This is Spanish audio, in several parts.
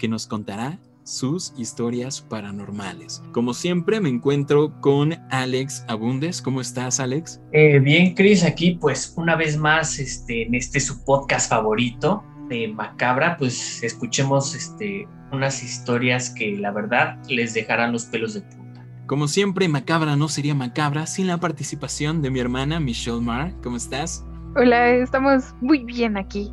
que nos contará sus historias paranormales. Como siempre me encuentro con Alex Abundes. ¿Cómo estás, Alex? Eh, bien, Chris, aquí pues una vez más este, en este su podcast favorito de Macabra, pues escuchemos este, unas historias que la verdad les dejarán los pelos de punta. Como siempre, Macabra no sería Macabra sin la participación de mi hermana Michelle Marr. ¿Cómo estás? Hola, estamos muy bien aquí,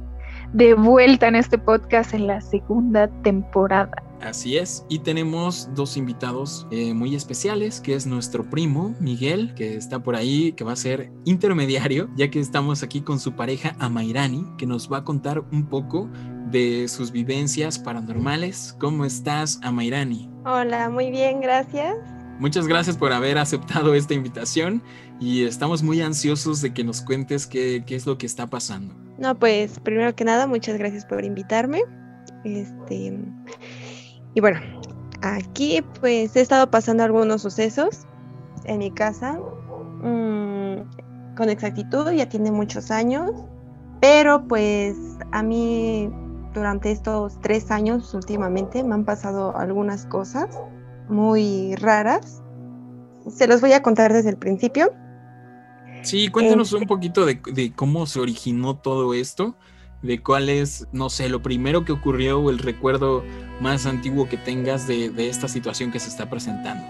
de vuelta en este podcast en la segunda temporada. Así es, y tenemos dos invitados eh, muy especiales, que es nuestro primo Miguel, que está por ahí, que va a ser intermediario, ya que estamos aquí con su pareja Amairani, que nos va a contar un poco de sus vivencias paranormales. ¿Cómo estás, Amairani? Hola, muy bien, gracias. Muchas gracias por haber aceptado esta invitación y estamos muy ansiosos de que nos cuentes qué, qué es lo que está pasando. No, pues primero que nada, muchas gracias por invitarme. Este, y bueno, aquí pues he estado pasando algunos sucesos en mi casa mmm, con exactitud, ya tiene muchos años, pero pues a mí durante estos tres años últimamente me han pasado algunas cosas muy raras. Se los voy a contar desde el principio. Sí, cuéntanos un poquito de, de cómo se originó todo esto de cuál es, no sé, lo primero que ocurrió o el recuerdo más antiguo que tengas de, de esta situación que se está presentando.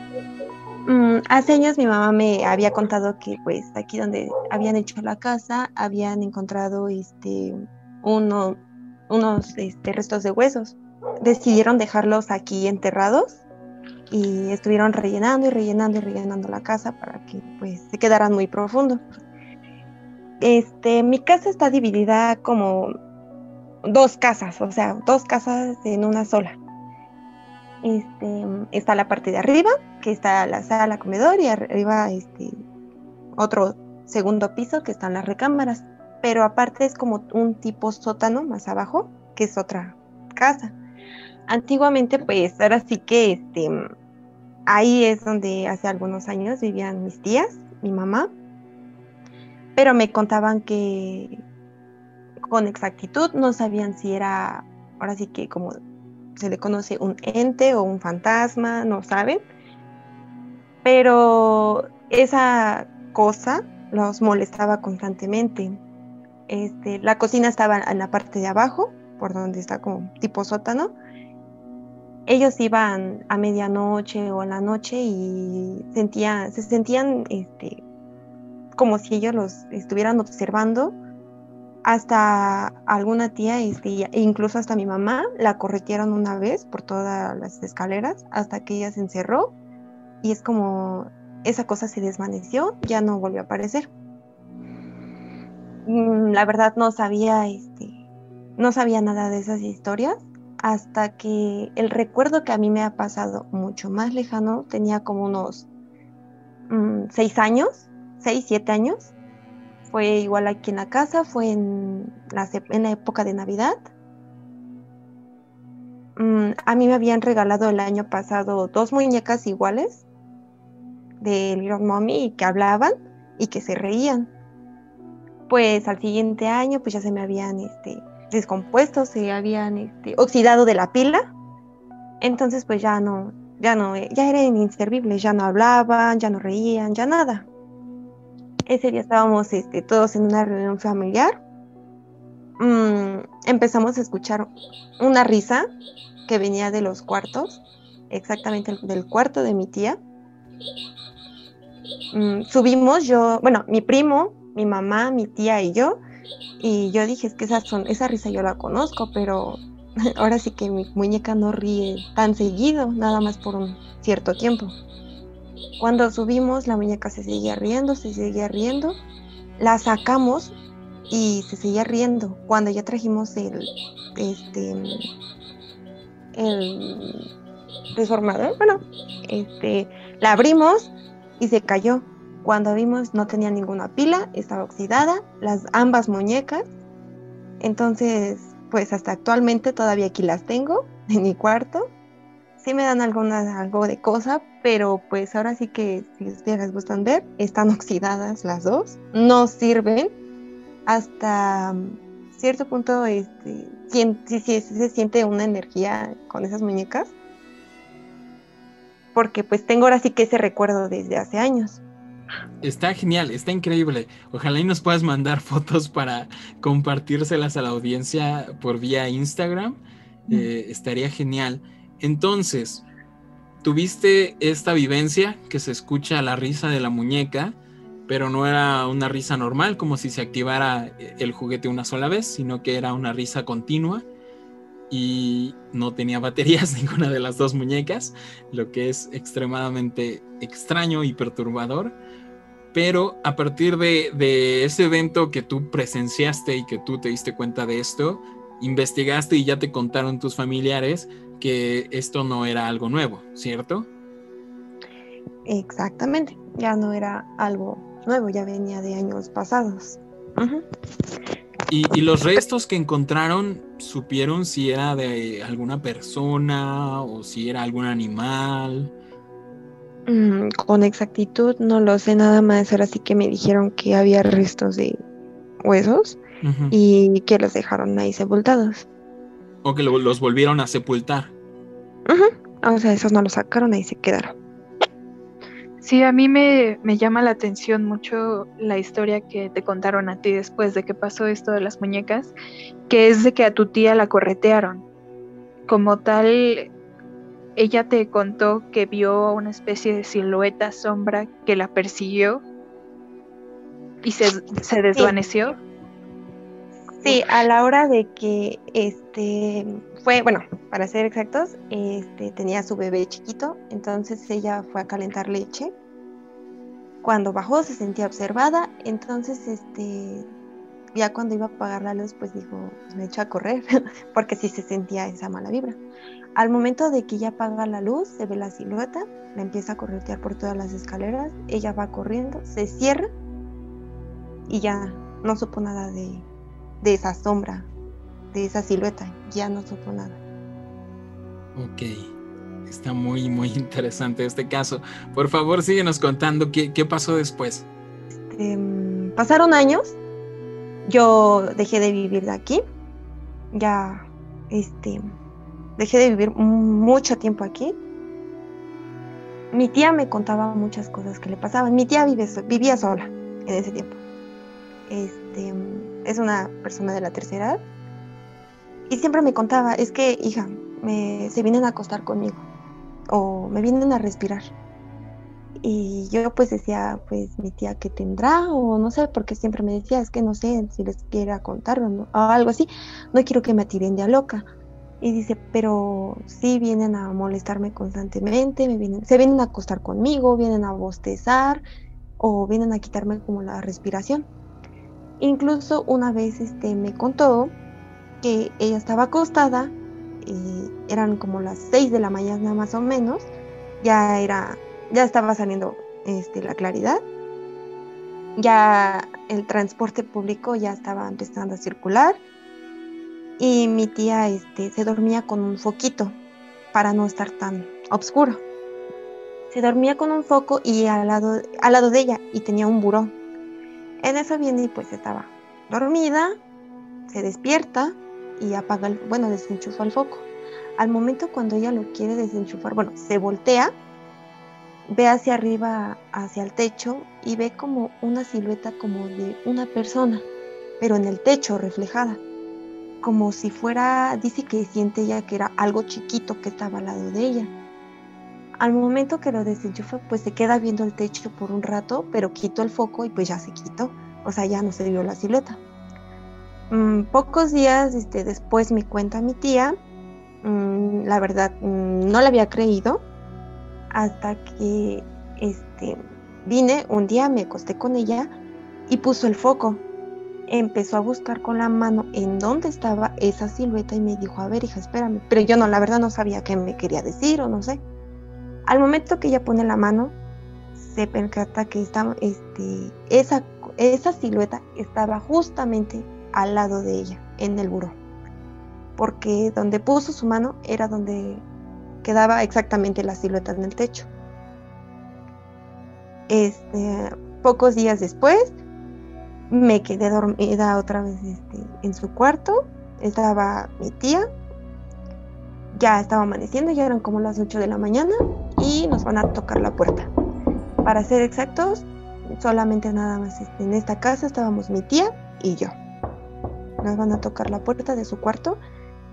Mm, hace años mi mamá me había contado que pues aquí donde habían hecho la casa habían encontrado este uno, unos este, restos de huesos. Decidieron dejarlos aquí enterrados y estuvieron rellenando y rellenando y rellenando la casa para que pues se quedaran muy profundo. Este, mi casa está dividida como dos casas, o sea, dos casas en una sola. Este, está la parte de arriba, que está la sala, comedor, y arriba este, otro segundo piso que están las recámaras. Pero aparte es como un tipo sótano más abajo, que es otra casa. Antiguamente, pues ahora sí que este, ahí es donde hace algunos años vivían mis tías, mi mamá, pero me contaban que con exactitud no sabían si era, ahora sí que como se le conoce un ente o un fantasma, no saben, pero esa cosa los molestaba constantemente. Este, la cocina estaba en la parte de abajo, por donde está como tipo sótano. Ellos iban a medianoche o a la noche y sentían, se sentían este, como si ellos los estuvieran observando. Hasta alguna tía, este, e incluso hasta mi mamá, la corretieron una vez por todas las escaleras hasta que ella se encerró y es como esa cosa se desvaneció, ya no volvió a aparecer. Mm, la verdad no sabía, este, no sabía nada de esas historias hasta que el recuerdo que a mí me ha pasado mucho más lejano tenía como unos mmm, seis años 6, 7 años. Fue igual aquí en la casa, fue en la, en la época de Navidad. Mm, a mí me habían regalado el año pasado dos muñecas iguales de Little Mommy que hablaban y que se reían. Pues al siguiente año pues ya se me habían este, descompuesto, se habían este, oxidado de la pila. Entonces pues ya no, ya no, ya eran inservibles, ya no hablaban, ya no reían, ya nada ese día estábamos este, todos en una reunión familiar. Mm, empezamos a escuchar una risa que venía de los cuartos, exactamente del cuarto de mi tía. Mm, subimos yo, bueno, mi primo, mi mamá, mi tía y yo, y yo dije, es que esa, son, esa risa yo la conozco, pero ahora sí que mi muñeca no ríe tan seguido, nada más por un cierto tiempo. Cuando subimos, la muñeca se seguía riendo, se seguía riendo. La sacamos y se seguía riendo. Cuando ya trajimos el, este, el transformador, bueno, este, la abrimos y se cayó. Cuando vimos no tenía ninguna pila, estaba oxidada, las ambas muñecas. Entonces, pues hasta actualmente todavía aquí las tengo en mi cuarto. Sí me dan alguna, algo de cosa, pero pues ahora sí que si ustedes les gustan ver, están oxidadas las dos, no sirven. Hasta cierto punto este, sí, se siente una energía con esas muñecas. Porque pues tengo ahora sí que ese recuerdo desde hace años. Está genial, está increíble. Ojalá y nos puedas mandar fotos para compartírselas a la audiencia por vía Instagram. Eh, estaría genial. Entonces, tuviste esta vivencia que se escucha la risa de la muñeca, pero no era una risa normal, como si se activara el juguete una sola vez, sino que era una risa continua y no tenía baterías ninguna de las dos muñecas, lo que es extremadamente extraño y perturbador. Pero a partir de, ese evento que tú presenciaste y que tú te diste cuenta de esto, investigaste y ya te contaron tus familiares que esto no era algo nuevo, ¿cierto? Exactamente, ya no era algo nuevo, ya venía de años pasados. ¿Y, los restos que encontraron, supieron si era de alguna persona o si era algún animal? Mm, con exactitud no lo sé nada más, ahora sí que me dijeron que había restos de huesos y que los dejaron ahí sepultados. O que los volvieron a sepultar. O sea, esos no los sacaron, ahí se quedaron. Sí, a mí me, llama la atención mucho la historia que te contaron a ti después de que pasó esto de las muñecas, que es de que a tu tía la corretearon. Como tal, ella te contó que vio una especie de silueta sombra que la persiguió y se, desvaneció. Sí. a la hora de que este fue, bueno, para ser exactos, este tenía su bebé chiquito, entonces ella fue a calentar leche. Cuando bajó se sentía observada, entonces este ya cuando iba a apagar la luz, pues dijo, pues me echó a correr, porque sí se sentía esa mala vibra. Al momento de que ya apaga la luz, se ve la silueta, la empieza a corretear por todas las escaleras, ella va corriendo, se cierra y ya no supo nada de, de esa sombra, de esa silueta, ya no supo nada. Ok, está muy, muy interesante este caso. Por favor, síguenos contando qué, qué pasó después. Este, pasaron años, yo dejé de vivir de aquí, ya, este, dejé de vivir mucho tiempo aquí. Mi tía me contaba muchas cosas que le pasaban. Mi tía vive, vivía sola en ese tiempo. Este, es una persona de la tercera edad. Y siempre me contaba, es que, hija, me, se vienen a acostar conmigo. O me vienen a respirar. Y yo pues decía, pues mi tía que tendrá, o no sé, porque siempre me decía, es que no sé si les quiera contar o, algo así. No quiero que me tiren de a loca. Y dice, pero sí vienen a molestarme constantemente, me vienen, se vienen a acostar conmigo, vienen a bostezar o vienen a quitarme como la respiración. Incluso una vez este, me contó que ella estaba acostada, eh, eran como las 6 de la mañana más o menos, ya era, ya estaba saliendo este, la claridad, ya el transporte público ya estaba empezando a circular y mi tía este, se dormía con un foquito para no estar tan oscuro. Se dormía con un foco y al lado, al lado de ella y tenía un buró. En eso viene y pues estaba dormida, se despierta y apaga el, bueno, desenchufa el foco. Al momento cuando ella lo quiere desenchufar, bueno, se voltea, ve hacia arriba, hacia el techo y ve como una silueta como de una persona, pero en el techo reflejada como si fuera, dice que siente ella que era algo chiquito que estaba al lado de ella. Al momento que lo desenchufa, pues se queda viendo el techo por un rato, pero quitó el foco y pues ya se quitó. O sea, ya no se vio la silueta. Mm, pocos días este, después me cuenta mi tía, mm, la verdad mm, no la había creído, hasta que este, vine un día, me acosté con ella y puso el foco empezó a buscar con la mano en dónde estaba esa silueta y me dijo, a ver hija, espérame. Pero yo no, la verdad no sabía qué me quería decir o no sé. Al momento que ella pone la mano, se percata que estaba, este, esa, esa silueta estaba justamente al lado de ella, en el buró. Porque donde puso su mano era donde quedaba exactamente la silueta en el techo. Este, pocos días después, me quedé dormida otra vez este, en su cuarto. Estaba mi tía. Ya estaba amaneciendo, ya eran como las 8 de la mañana y nos van a tocar la puerta. Para ser exactos, solamente nada más este, en esta casa estábamos mi tía y yo. Nos van a tocar la puerta de su cuarto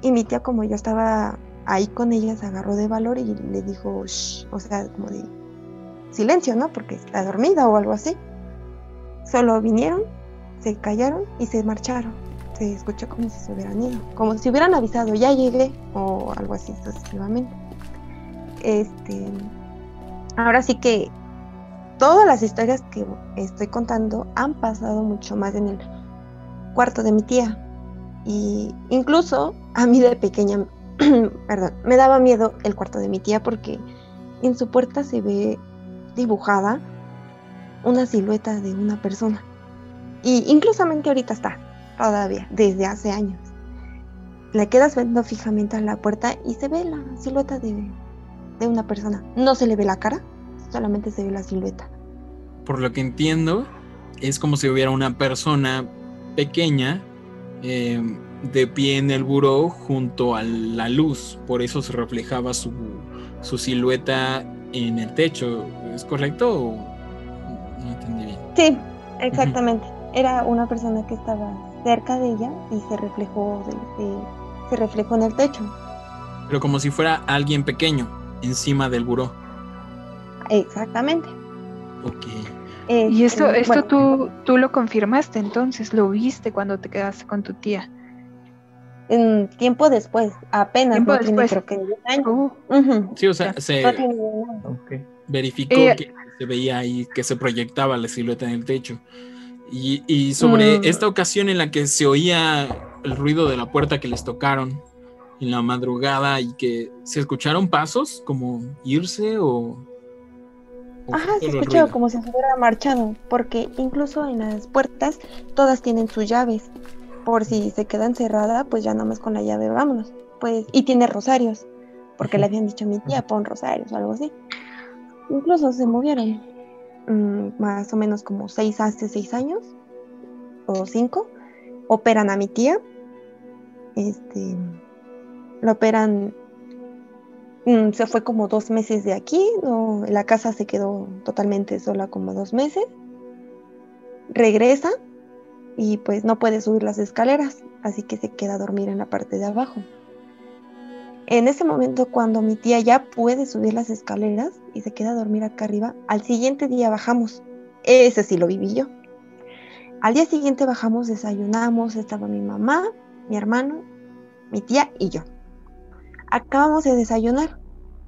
y mi tía como yo estaba ahí con ella agarró de valor y le dijo, Shh", o sea, como de silencio, ¿no? Porque está dormida o algo así. Solo vinieron, se callaron y se marcharon. Se escuchó como si se hubieran ido, como si hubieran avisado, ya llegué, o algo así sucesivamente. Este, ahora sí que todas las historias que estoy contando han pasado mucho más en el cuarto de mi tía. Y incluso a mí de pequeña, perdón, me daba miedo el cuarto de mi tía porque en su puerta se ve dibujada una silueta de una persona. Y inclusamente ahorita está, todavía, desde hace años. Le quedas viendo fijamente a la puerta y se ve la silueta de, de una persona. No se le ve la cara, solamente se ve la silueta. Por lo que entiendo, es como si hubiera una persona pequeña eh, de pie en el buró junto a la luz. Por eso se reflejaba su, su silueta en el techo. ¿Es correcto o no entendí bien? Sí, exactamente. Era una persona que estaba cerca de ella y se reflejó, de- de- se reflejó en el techo. Pero como si fuera alguien pequeño encima del buró. Exactamente. Ok. Y esto, Este, esto bueno, tú, tú lo confirmaste entonces, lo viste cuando te quedaste con tu tía. en tiempo después, apenas Tiempo no tiene después. creo que un año. Uh, Ujú, Sí, o sea, Ya. se No verificó que se veía ahí, que se proyectaba la silueta en el techo. Y, y sobre Mm. esta ocasión en la que se oía el ruido de la puerta que les tocaron en la madrugada y que se escucharon pasos como irse o... o Ajá, se ruido? como si se hubiera marchado, porque incluso en las puertas todas tienen sus llaves. Por si se quedan cerradas, pues ya nada más con la llave vámonos. Pues, y tiene rosarios, porque le habían dicho a mi tía, pon rosarios o algo así. Incluso se movieron mm, más o menos como seis hace seis años o cinco. Operan a mi tía. Este lo operan Mm, se fue como dos meses de aquí, no, la casa se quedó totalmente sola como dos meses. Regresa y pues no puede subir las escaleras, así que se queda a dormir en la parte de abajo. En ese momento, cuando mi tía ya puede subir las escaleras y se queda a dormir acá arriba, al siguiente día bajamos. Ese sí lo viví yo. Al día siguiente bajamos, desayunamos, estaba mi mamá, mi hermano, mi tía y yo acabamos de desayunar.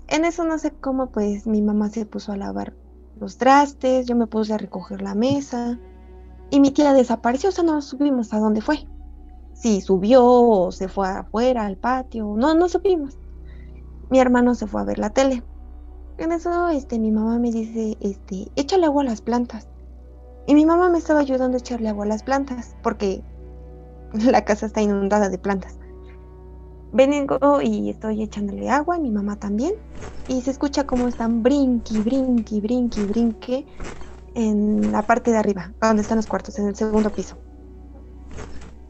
En eso no sé cómo, pues mi mamá se puso a lavar los trastes, yo me puse a recoger la mesa y mi tía desapareció, o sea, no subimos a dónde fue. Si subió o se fue afuera al patio, no, no supimos. Mi hermano se fue a ver la tele. En eso, este, mi mamá me dice, este, échale agua a las plantas. Y mi mamá me estaba ayudando a echarle agua a las plantas, porque la casa está inundada de plantas. Vengo y estoy echándole agua, mi mamá también, y se escucha como están brinqui, brinqui, brinqui, brinque en la parte de arriba, donde están los cuartos, en el segundo piso.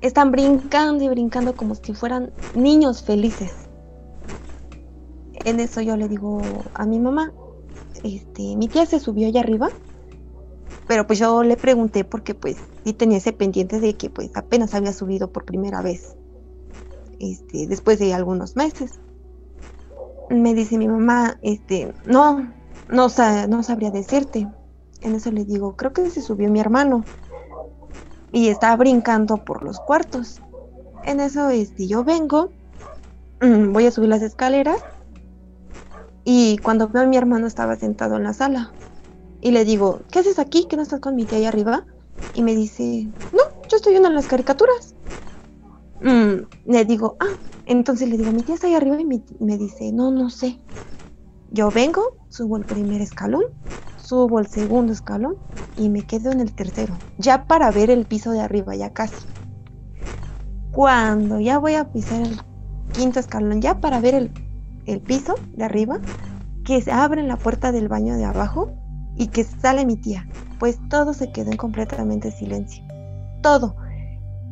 Están brincando y brincando como si fueran niños felices. En eso yo le digo a mi mamá, este, mi tía se subió allá arriba, pero pues yo le pregunté porque pues sí tenía ese pendiente de que pues apenas había subido por primera vez este, después de algunos meses. Me dice mi mamá, este, no, no, no sabría decirte. En eso le digo, creo que se subió mi hermano y está brincando por los cuartos. En eso, este, yo vengo, mm, voy a subir las escaleras y cuando veo a mi hermano estaba sentado en la sala y le digo, ¿qué haces aquí? ¿Que no estás con mi tía ahí arriba? Y me dice, no, yo estoy viendo las caricaturas. Mm, le digo, ah, entonces le digo, mi tía está ahí arriba y me dice, no, no sé. Yo vengo, subo el primer escalón, subo el segundo escalón y me quedo en el tercero, ya para ver el piso de arriba, ya casi. Cuando ya voy a pisar el quinto escalón, ya para ver el, el piso de arriba, que se abre la puerta del baño de abajo y que sale mi tía. Pues todo se quedó en completamente silencio. Todo.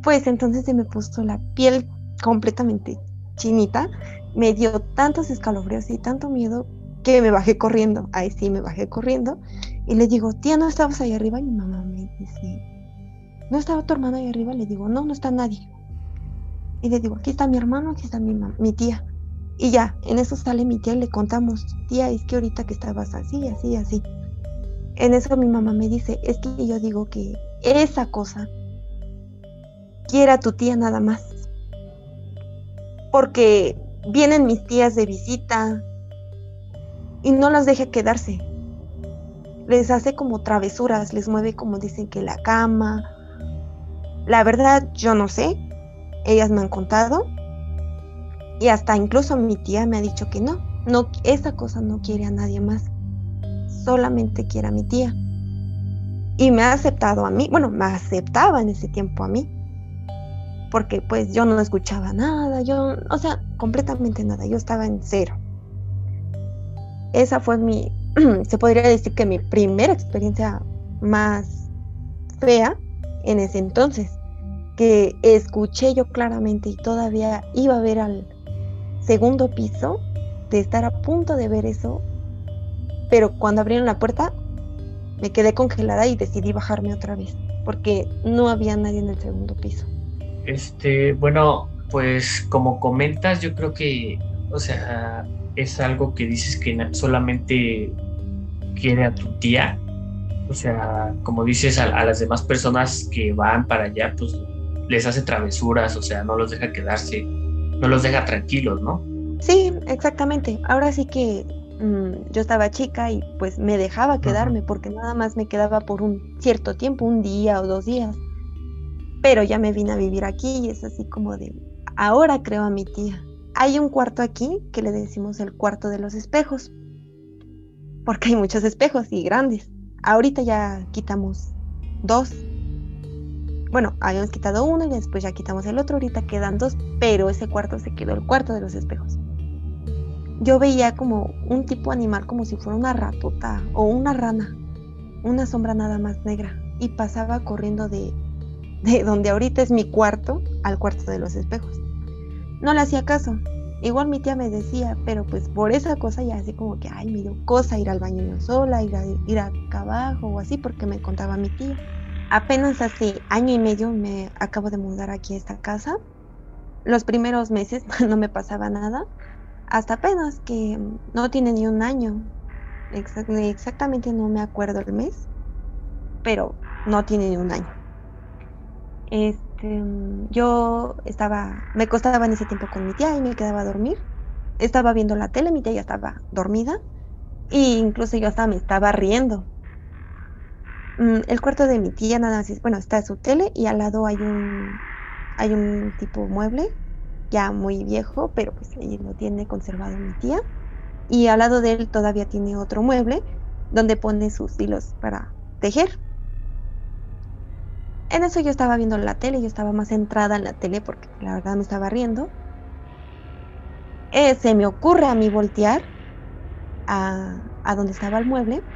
Pues entonces se me puso la piel completamente chinita. Me dio tantos escalofríos y tanto miedo que me bajé corriendo. Ahí sí me bajé corriendo. Y le digo, tía, ¿no estabas ahí arriba? Y mi mamá me dice, ¿no estaba tu hermano ahí arriba? Le digo, no, no está nadie. Y le digo, aquí está mi hermano, aquí está mi, mi tía. Y ya, en eso sale mi tía le contamos, tía, es que ahorita que estabas así, así, así. En eso mi mamá me dice, es que yo digo que esa cosa quiere a tu tía nada más. Porque vienen mis tías de visita y no las deja quedarse. Les hace como travesuras, les mueve como dicen que la cama. La verdad, yo no sé. Ellas me han contado y hasta incluso mi tía me ha dicho que no, no, esa cosa no quiere a nadie más, solamente quiere a mi tía. Y me ha aceptado a mí, bueno, me aceptaba en ese tiempo a mí, porque pues yo no escuchaba nada, yo, o sea, completamente nada, yo estaba en cero. Esa fue mi, se podría decir que mi primera experiencia más fea en ese entonces, que escuché yo claramente y todavía iba a ver al, segundo piso, de estar a punto de ver eso, pero cuando abrieron la puerta me quedé congelada y decidí bajarme otra vez, porque no había nadie en el segundo piso. Este, bueno, pues como comentas, yo creo que, o sea, es algo que dices que solamente quiere a tu tía. O sea, como dices, a, a las demás personas que van para allá, pues les hace travesuras, o sea, no los deja quedarse no los deja tranquilos, ¿no? Sí, exactamente. Ahora sí que mm, yo estaba chica y pues me dejaba quedarme porque nada más me quedaba por un cierto tiempo, un día o dos días. Pero ya me vine a vivir aquí y es así como de, ahora creo a mi tía. Hay un cuarto aquí que le decimos el cuarto de los espejos, porque hay muchos espejos y grandes. Ahorita ya quitamos dos bueno, habíamos quitado uno y después ya quitamos el otro, ahorita quedan dos, pero ese cuarto se quedó el cuarto de los espejos. Yo veía como un tipo animal como si fuera una ratota o una rana, una sombra nada más negra, y pasaba corriendo de, de donde ahorita es mi cuarto al cuarto de los espejos. No le hacía caso. Igual mi tía me decía, pero pues por esa cosa ya así como que, ay, me dio cosa ir al baño yo sola, ir, a, ir acá abajo o así, porque me contaba mi tía. Apenas hace año y medio me acabo de mudar aquí a esta casa. Los primeros meses no me pasaba nada. Hasta apenas que no tiene ni un año. exactamente no me acuerdo el mes. Pero no tiene ni un año. Este, yo estaba, me costaba en ese tiempo con mi tía y me quedaba a dormir. Estaba viendo la tele, mi tía ya estaba dormida. E incluso yo hasta me estaba riendo Mm, el cuarto de mi tía nada más, bueno, está su tele y al lado hay un, hay un tipo mueble ya muy viejo, pero pues ahí lo tiene conservado mi tía. Y al lado de él todavía tiene otro mueble donde pone sus hilos para tejer. En eso yo estaba viendo la tele, yo estaba más centrada en la tele porque la verdad me estaba riendo. Eh, se me ocurre a mí voltear a, a donde estaba el mueble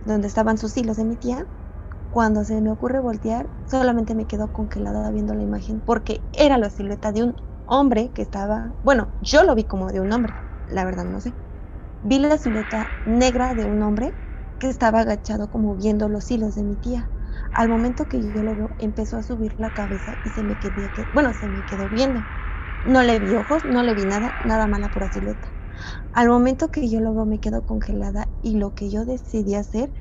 donde estaban sus hilos de mi tía, cuando se me ocurre voltear, solamente me quedo congelada viendo la imagen porque era la silueta de un hombre que estaba, bueno, yo lo vi como de un hombre, la verdad no sé. Vi la silueta negra de un hombre que estaba agachado como viendo los hilos de mi tía. Al momento que yo lo veo, empezó a subir la cabeza y se me quedó, bueno, se me quedó viendo. No le vi ojos, no le vi nada, nada mala por la silueta. Al momento que yo lo veo me quedo congelada y lo que yo decidí hacer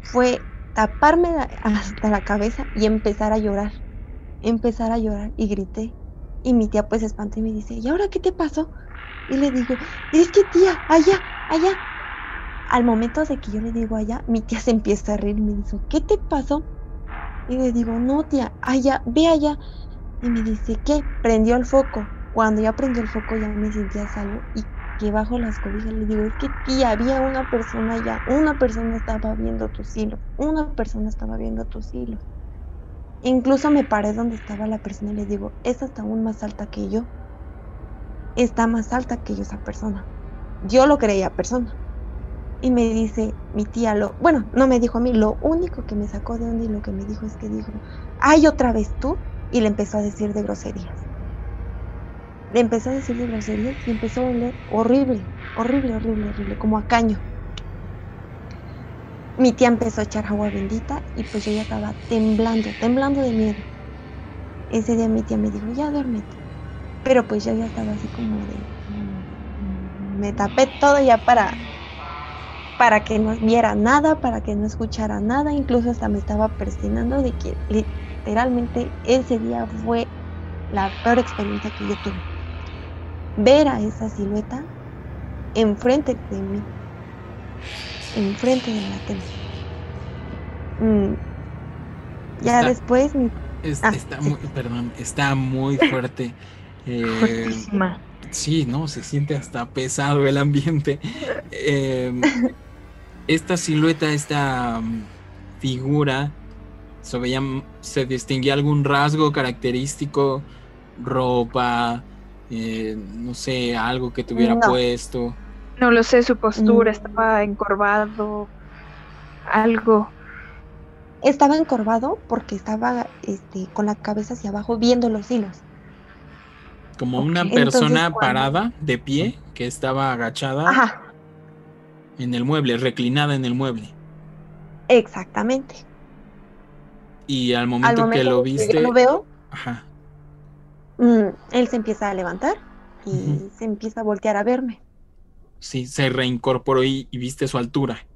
fue taparme hasta la cabeza y empezar a llorar. Empezar a llorar y grité. Y mi tía pues espantó y me dice, ¿y ahora qué te pasó? Y le digo, es que tía, allá, allá. Al momento de que yo le digo allá, mi tía se empieza a reír me dice, ¿qué te pasó? Y le digo, no, tía, allá, ve allá. Y me dice, ¿qué? Prendió el foco. Cuando ya prendió el foco ya me sentía salvo y que bajo las cobijas le digo, es que tía, había una persona allá, una persona estaba viendo tus hilos, una persona estaba viendo tus hilos. Incluso me paré donde estaba la persona y le digo, es hasta aún más alta que yo. Está más alta que yo esa persona. Yo lo creía persona. Y me dice mi tía, lo, bueno, no me dijo a mí, lo único que me sacó de onda y lo que me dijo es que dijo, ay, otra vez tú. Y le empezó a decir de groserías. Le empezó a decir de groserías y empezó a oler horrible, horrible, horrible, horrible, como a caño. Mi tía empezó a echar agua bendita y pues yo ya estaba temblando, temblando de miedo. Ese día mi tía me dijo, ya duérmete. Pero pues yo ya estaba así como de... mm, Me tapé todo ya para para que no viera nada, para que no escuchara nada, incluso hasta me estaba persinando de que literalmente ese día fue la peor experiencia que yo tuve. Ver a esa silueta enfrente de mí, enfrente de la tele. Mm, Ya Está- después mi Es- Ah, está sí. muy, perdón, está muy fuerte. Eh, Fuertísima. Sí, no, se siente hasta pesado el ambiente. Eh, esta silueta, esta mm, figura, ¿se, veía, se distinguía algún rasgo característico? Ropa, eh, no sé, algo que tuviera No. puesto. No lo sé, su postura Mm. estaba encorvado, algo. estaba encorvado porque estaba este, con la cabeza hacia abajo viendo los hilos. Como una persona parada, de pie, que estaba agachada Ajá, en el mueble, reclinada en el mueble. exactamente. Y al Al momento, que lo que viste, lo veo, ajá, mm, él se empieza a levantar y se empieza a voltear a verme. sí, se reincorporó y, y viste su altura.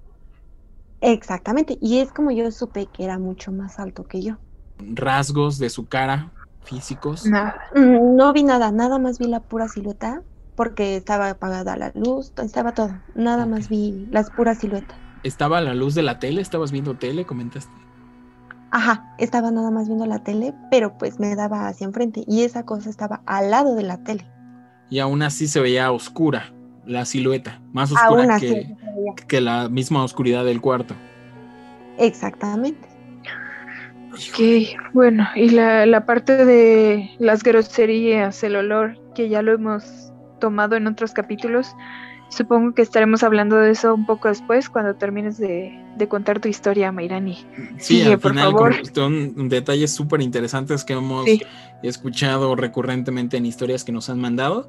Exactamente. Y es como yo supe que era mucho más alto que yo. Rasgos de su cara físicos. Nada. Mm, No vi nada, nada más vi la pura silueta porque estaba apagada la luz, estaba todo. Nada más vi las puras siluetas. ¿Estaba la luz de la tele? ¿Estabas viendo tele? Comentaste. Ajá, estaba nada más viendo la tele, pero pues me daba hacia enfrente y esa cosa estaba al lado de la tele. Y aún así se veía oscura la silueta, más oscura que la misma oscuridad del cuarto. Exactamente. Ok, bueno, y la, la parte de las groserías, el olor, que ya lo hemos tomado en otros capítulos, supongo que estaremos hablando de eso un poco después, cuando termines de, de contar tu historia, Mayrani. Sí, Sigue, al por final favor. con- son detalles súper interesantes que hemos Sí. escuchado recurrentemente en historias que nos han mandado.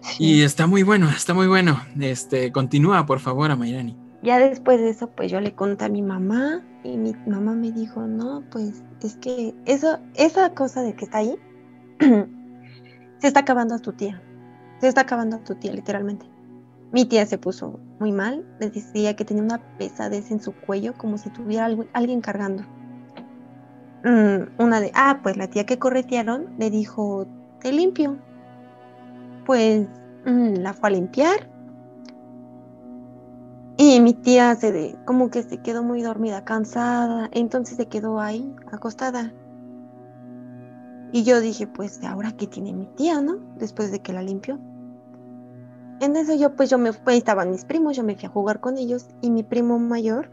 Sí. Y está muy bueno, está muy bueno. Este, continúa, por favor, Amairani. Ya después de eso, pues yo le conté a mi mamá y mi mamá me dijo, no, pues es que eso, esa cosa de que está ahí, se está acabando a tu tía. Se está acabando a tu tía, literalmente. Mi tía se puso muy mal, le decía que tenía una pesadez en su cuello, como si tuviera algo- alguien cargando. Mm, una de, ah, pues la tía que corretearon le dijo, te limpio. Pues mm, la fue a limpiar y mi tía se de, como que se quedó muy dormida, cansada, entonces se quedó ahí, acostada. Y yo dije, pues, ¿ahora qué tiene mi tía, no? Después de que la limpió. En eso yo, pues, yo me fui, estaban mis primos, yo me fui a jugar con ellos y mi primo mayor,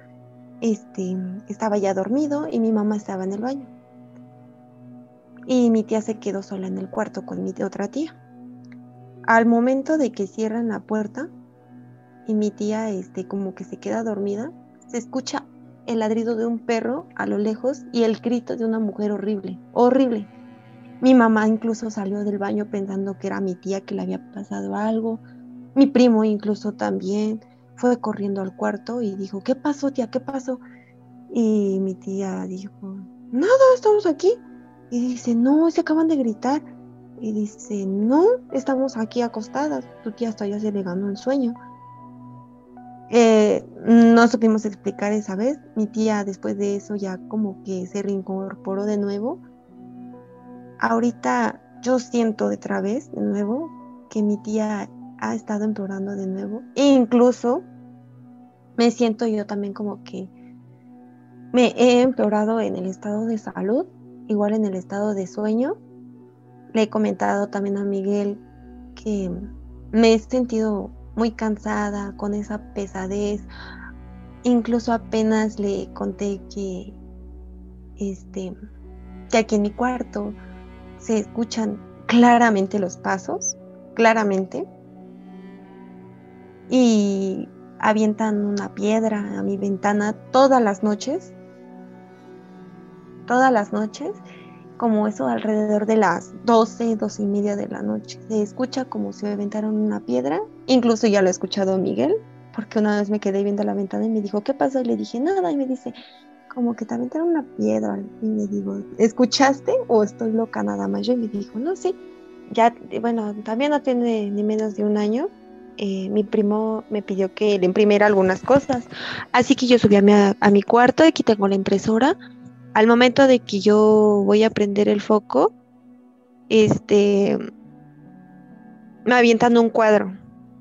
este, estaba ya dormido y mi mamá estaba en el baño. Y mi tía se quedó sola en el cuarto con mi otra tía. Al momento de que cierran la puerta, y mi tía este como que se queda dormida, se escucha el ladrido de un perro a lo lejos y el grito de una mujer horrible, horrible. Mi mamá incluso salió del baño pensando que era mi tía que le había pasado algo. Mi primo incluso también fue corriendo al cuarto y dijo, ¿qué pasó tía? ¿Qué pasó? Y mi tía dijo, nada, estamos aquí. Y dice, no, se acaban de gritar. Y dice, no, estamos aquí acostadas. Tu tía hasta ya se le ganó el sueño. Eh, no supimos explicar esa vez. Mi tía después de eso ya como que se reincorporó de nuevo. Ahorita yo siento de otra vez, de nuevo, que mi tía ha estado empeorando de nuevo. E incluso me siento yo también como que me he empeorado en el estado de salud, igual en el estado de sueño. Le he comentado también a Miguel que me he sentido muy cansada con esa pesadez. Incluso apenas le conté que este que aquí en mi cuarto se escuchan claramente los pasos, claramente. Y avientan una piedra a mi ventana todas las noches. Todas las noches, como eso alrededor de las 12, 12 y media de la noche. Se escucha como si me aventaron una piedra. Incluso ya lo he escuchado Miguel, porque una vez me quedé viendo la ventana y me dijo, ¿qué pasó? Y le dije, nada. Y me dice, como que te aventaron una piedra. Y me digo, ¿escuchaste o estoy loca nada más? Yo y me dijo, no, sí. Ya, bueno, también no tiene ni menos de un año eh, mi primo me pidió que le imprimiera algunas cosas. Así que yo subí a mi, a mi cuarto, aquí tengo la impresora. Al momento de que yo voy a prender el foco, este, me avientan un cuadro.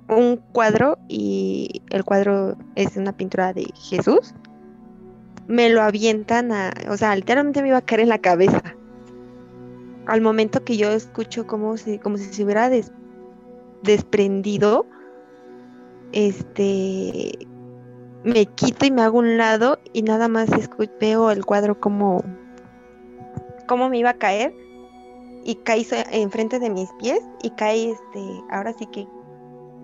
Un cuadro y el cuadro es una pintura de Jesús. Me lo avientan a, o sea, literalmente me iba a caer en la cabeza. Al momento que yo escucho como si, como si se hubiera desprendido, este me quito y me hago un lado y nada más veo el cuadro como cómo me iba a caer y caí enfrente de mis pies y caí este ahora sí que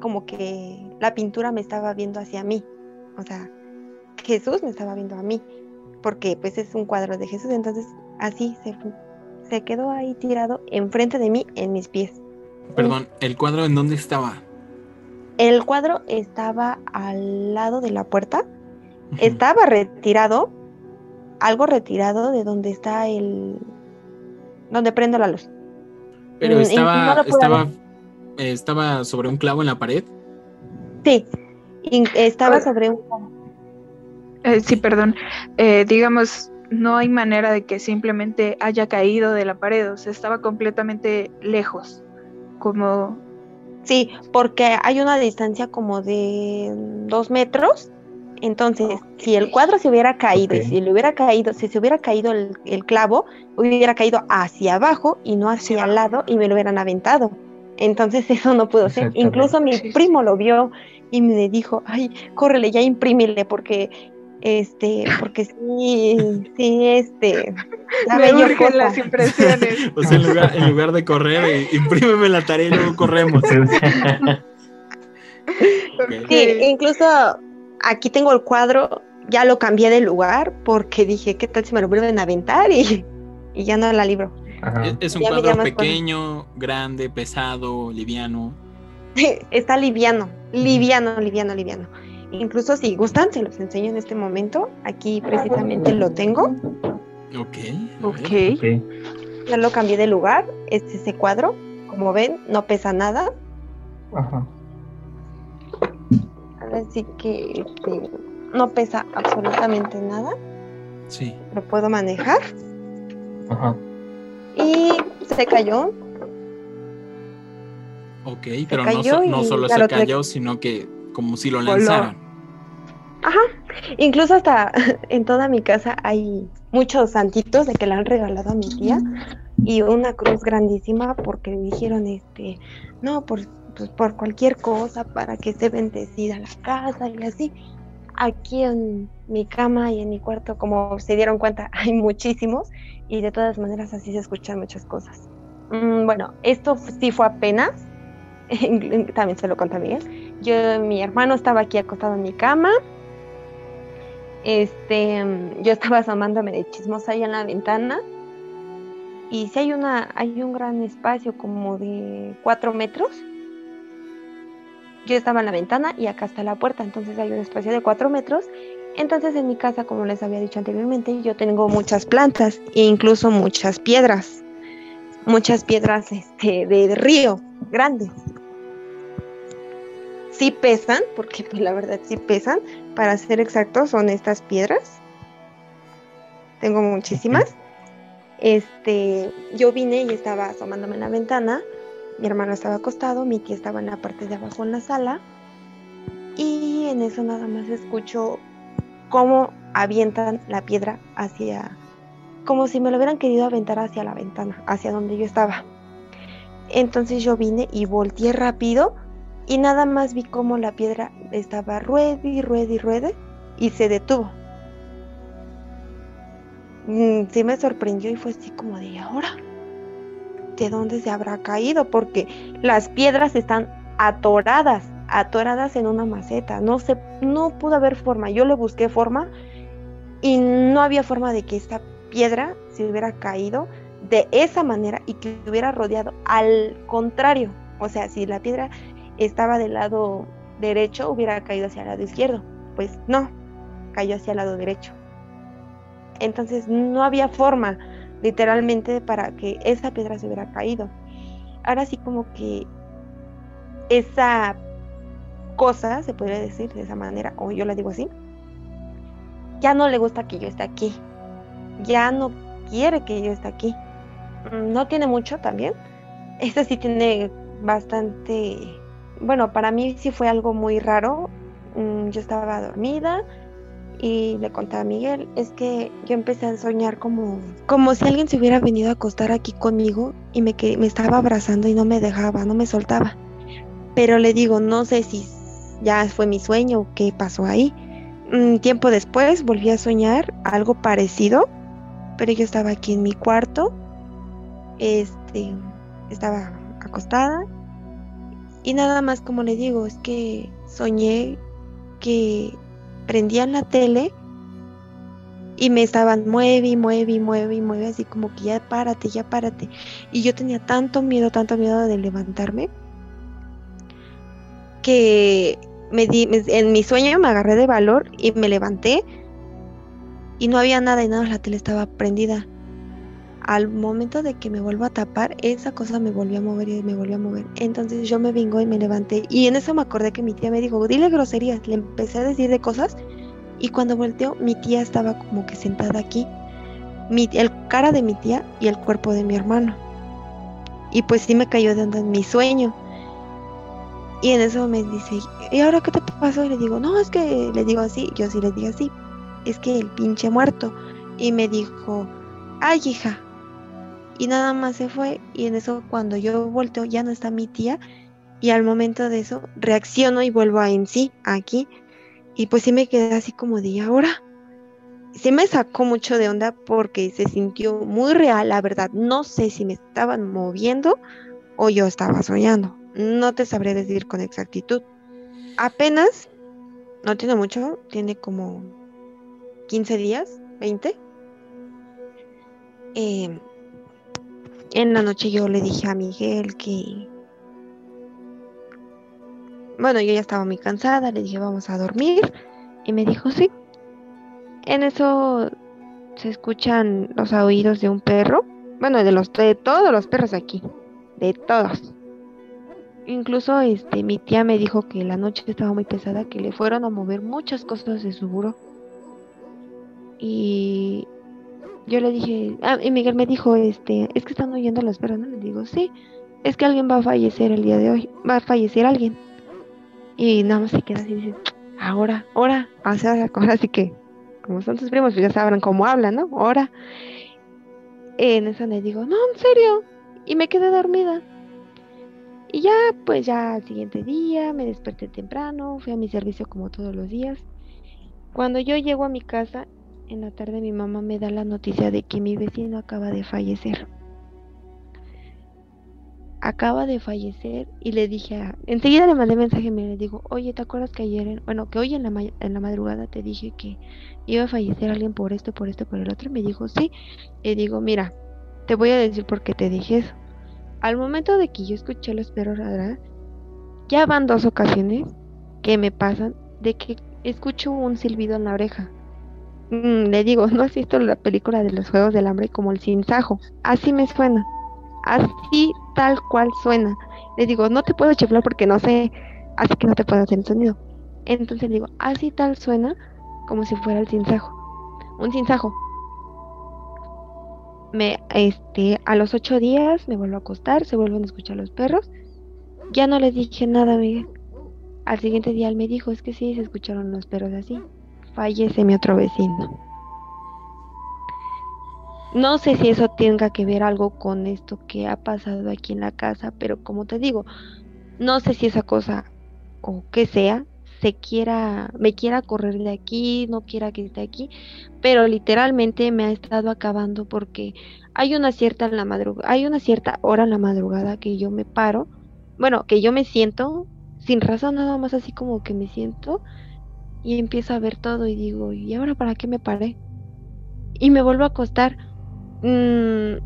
como que la pintura me estaba viendo hacia mí. O sea Jesús me estaba viendo a mí porque pues es un cuadro de Jesús. Entonces así se se quedó ahí tirado enfrente de mí en mis pies. Perdón el cuadro en dónde estaba el cuadro estaba al lado de la puerta. Estaba retirado, algo retirado de donde está el. donde prende la luz. Pero mm, estaba, estaba, estaba sobre un clavo en la pared. Sí, estaba sobre un clavo. Eh, sí, perdón. Eh, digamos, no hay manera de que simplemente haya caído de la pared, o sea, estaba completamente lejos, como Sí, porque hay una distancia como de dos metros. Entonces, si el cuadro se hubiera caído, si le hubiera caído, si se hubiera caído el, clavo, hubiera caído hacia abajo y no hacia el lado y me lo hubieran aventado. Entonces eso no pudo ser. Incluso mi primo lo vio y me dijo, ay, córrele, ya imprímele porque este, porque sí, sí, este, me urgen las impresiones. o sea, en lugar, en lugar de correr, imprímeme la tarea y luego corremos. sí, incluso aquí tengo el cuadro, ya lo cambié de lugar porque dije, ¿qué tal si me lo vuelven a aventar? Y, y ya no la libro. Es un cuadro pequeño, grande, pesado, liviano. Está liviano, liviano, liviano, liviano. Incluso si gustan, se los enseño en este momento. Aquí precisamente lo tengo. Ok. Ok. Ya lo cambié de lugar. Este es ese cuadro. Como ven, no pesa nada. Ajá. Así que este, no pesa absolutamente nada. Sí. Lo puedo manejar. Ajá. Y se cayó. Ok, pero no, no, solo se cayó, sino que como si lo lanzaran. Ajá. Incluso hasta en toda mi casa hay muchos santitos de que le han regalado a mi tía y una cruz grandísima porque dijeron este, no, por, pues, por cualquier cosa para que esté bendecida la casa y así. Aquí en mi cama y en mi cuarto, como se dieron cuenta, hay muchísimos y de todas maneras así se escuchan muchas cosas. Mm, bueno, esto sí fue apenas, también se lo conté a Miguel. Yo, mi hermano estaba aquí acostado en mi cama, este, yo estaba asomándome de chismosa ahí en la ventana y si hay una, hay un gran espacio como de cuatro metros. Yo estaba en la ventana y acá está la puerta, entonces hay un espacio de cuatro metros. Entonces en mi casa, como les había dicho anteriormente, yo tengo muchas plantas e incluso muchas piedras, muchas piedras este, de río grandes sí pesan, porque pues la verdad sí pesan, para ser exactos son estas piedras. Tengo muchísimas. Este, yo vine y estaba asomándome en la ventana, mi hermano estaba acostado, mi tía estaba en la parte de abajo en la sala y en eso nada más escucho cómo avientan la piedra hacia, como si me lo hubieran querido aventar hacia la ventana, hacia donde yo estaba. Entonces yo vine y volteé rápido y nada más vi como la piedra estaba ruede y ruede y ruede y se detuvo. Mm, sí me sorprendió y fue así como de ahora. ¿De dónde se habrá caído? Porque las piedras están atoradas, atoradas en una maceta. No se, no pudo haber forma. Yo le busqué forma y no había forma de que esta piedra se hubiera caído de esa manera y que hubiera rodeado. Al contrario, o sea, si la piedra estaba del lado derecho, hubiera caído hacia el lado izquierdo. Pues no, cayó hacia el lado derecho. Entonces no había forma, literalmente, para que esa piedra se hubiera caído. Ahora sí como que esa cosa, se podría decir de esa manera, o yo la digo así, ya no le gusta que yo esté aquí. Ya no quiere que yo esté aquí. Mm, no tiene mucho también. Este sí tiene bastante... Bueno, para mí sí fue algo muy raro. Mm, yo estaba dormida y le conté a Miguel, es que yo empecé a soñar como, como si alguien se hubiera venido a acostar aquí conmigo y me, me estaba abrazando y no me dejaba, no me soltaba. Pero le digo, no sé si ya fue mi sueño o qué pasó ahí. Un tiempo después volví a soñar algo parecido, pero yo estaba aquí en mi cuarto, este, estaba acostada y nada más como le digo, es que soñé que prendían la tele y me estaban mueve y mueve y mueve y mueve, así como que ya párate, ya párate. Y yo tenía tanto miedo, tanto miedo de levantarme, que me di, en mi sueño me agarré de valor y me levanté y no había nada y nada, la tele estaba prendida. Al momento de que me vuelvo a tapar, esa cosa me volvió a mover y me volvió a mover. Entonces yo me vengo y me levanté. Y en eso me acordé que mi tía me dijo, dile groserías. Le empecé a decir de cosas. Y cuando volteó, mi tía estaba como que sentada aquí. El cara de mi tía y el cuerpo de mi hermano. Y pues sí me cayó de onda en mi sueño. Y en eso me dice, ¿y ahora qué te pasó? Y le digo, no, es que le digo así. Yo sí le digo así. Es que el pinche muerto. Y me dijo, ay hija, y nada más se fue y en eso cuando yo volteo ya no está mi tía y al momento de eso reacciono y vuelvo a en sí aquí y pues sí me quedé así como de ahora se me sacó mucho de onda porque se sintió muy real la verdad no sé si me estaban moviendo o yo estaba soñando no te sabré decir con exactitud. Apenas no tiene mucho tiene como 15 días 20 eh, en la noche yo le dije a Miguel que... Bueno, yo ya estaba muy cansada, le dije vamos a dormir y me dijo sí. En eso se escuchan los oídos de un perro, bueno, de los de todos los perros aquí, de todos. Incluso este mi tía me dijo que la noche estaba muy pesada, que le fueron a mover muchas cosas de su buró. Y yo le dije, ah, y Miguel me dijo, este, es que están oyendo las perras, ¿no? Le digo, sí, es que alguien va a fallecer el día de hoy, va a fallecer alguien. Y nada más se queda así dice, ahora, ahora, o sea, así que, como son sus primos, pues ya sabrán cómo hablan, ¿no? Ahora. En eso le digo, no, en serio. Y me quedé dormida. Y ya, pues ya al siguiente día me desperté temprano, fui a mi servicio como todos los días. Cuando yo llego a mi casa, en la tarde mi mamá me da la noticia de que mi vecino acaba de fallecer. Acaba de fallecer y le dije, a, enseguida le mandé mensaje me le digo, oye, ¿te acuerdas que ayer, bueno, que hoy en la, en la madrugada te dije que iba a fallecer alguien por esto, por esto, por el otro? Y me dijo, sí. Y digo, mira, te voy a decir por qué te dije eso. Al momento de que yo escuché los perros ladrar, ya van dos ocasiones que me pasan de que escucho un silbido en la oreja. Mm, le digo, ¿no has visto la película de los Juegos del Hambre como el sinsajo? Así me suena. Así tal cual suena. Le digo, no te puedo chiflar porque no sé, así que no te puedo hacer el sonido. Entonces le digo, así tal suena como si fuera el sinsajo. Un sinsajo. Me, este, a los ocho días me vuelvo a acostar, se vuelven a escuchar los perros. Ya no les dije nada, Miguel. Al siguiente día él me dijo, es que sí, se escucharon los perros así. Fallece mi otro vecino. No sé si eso tenga que ver algo con esto que ha pasado aquí en la casa, pero como te digo, no sé si esa cosa o que sea se quiera, me quiera correr de aquí, no quiera que esté aquí, pero literalmente me ha estado acabando porque hay una cierta en la madrugada, hay una cierta hora en la madrugada que yo me paro, bueno, que yo me siento sin razón nada más así como que me siento y empiezo a ver todo y digo, ¿y ahora para qué me paré? Y me vuelvo a acostar. Mm,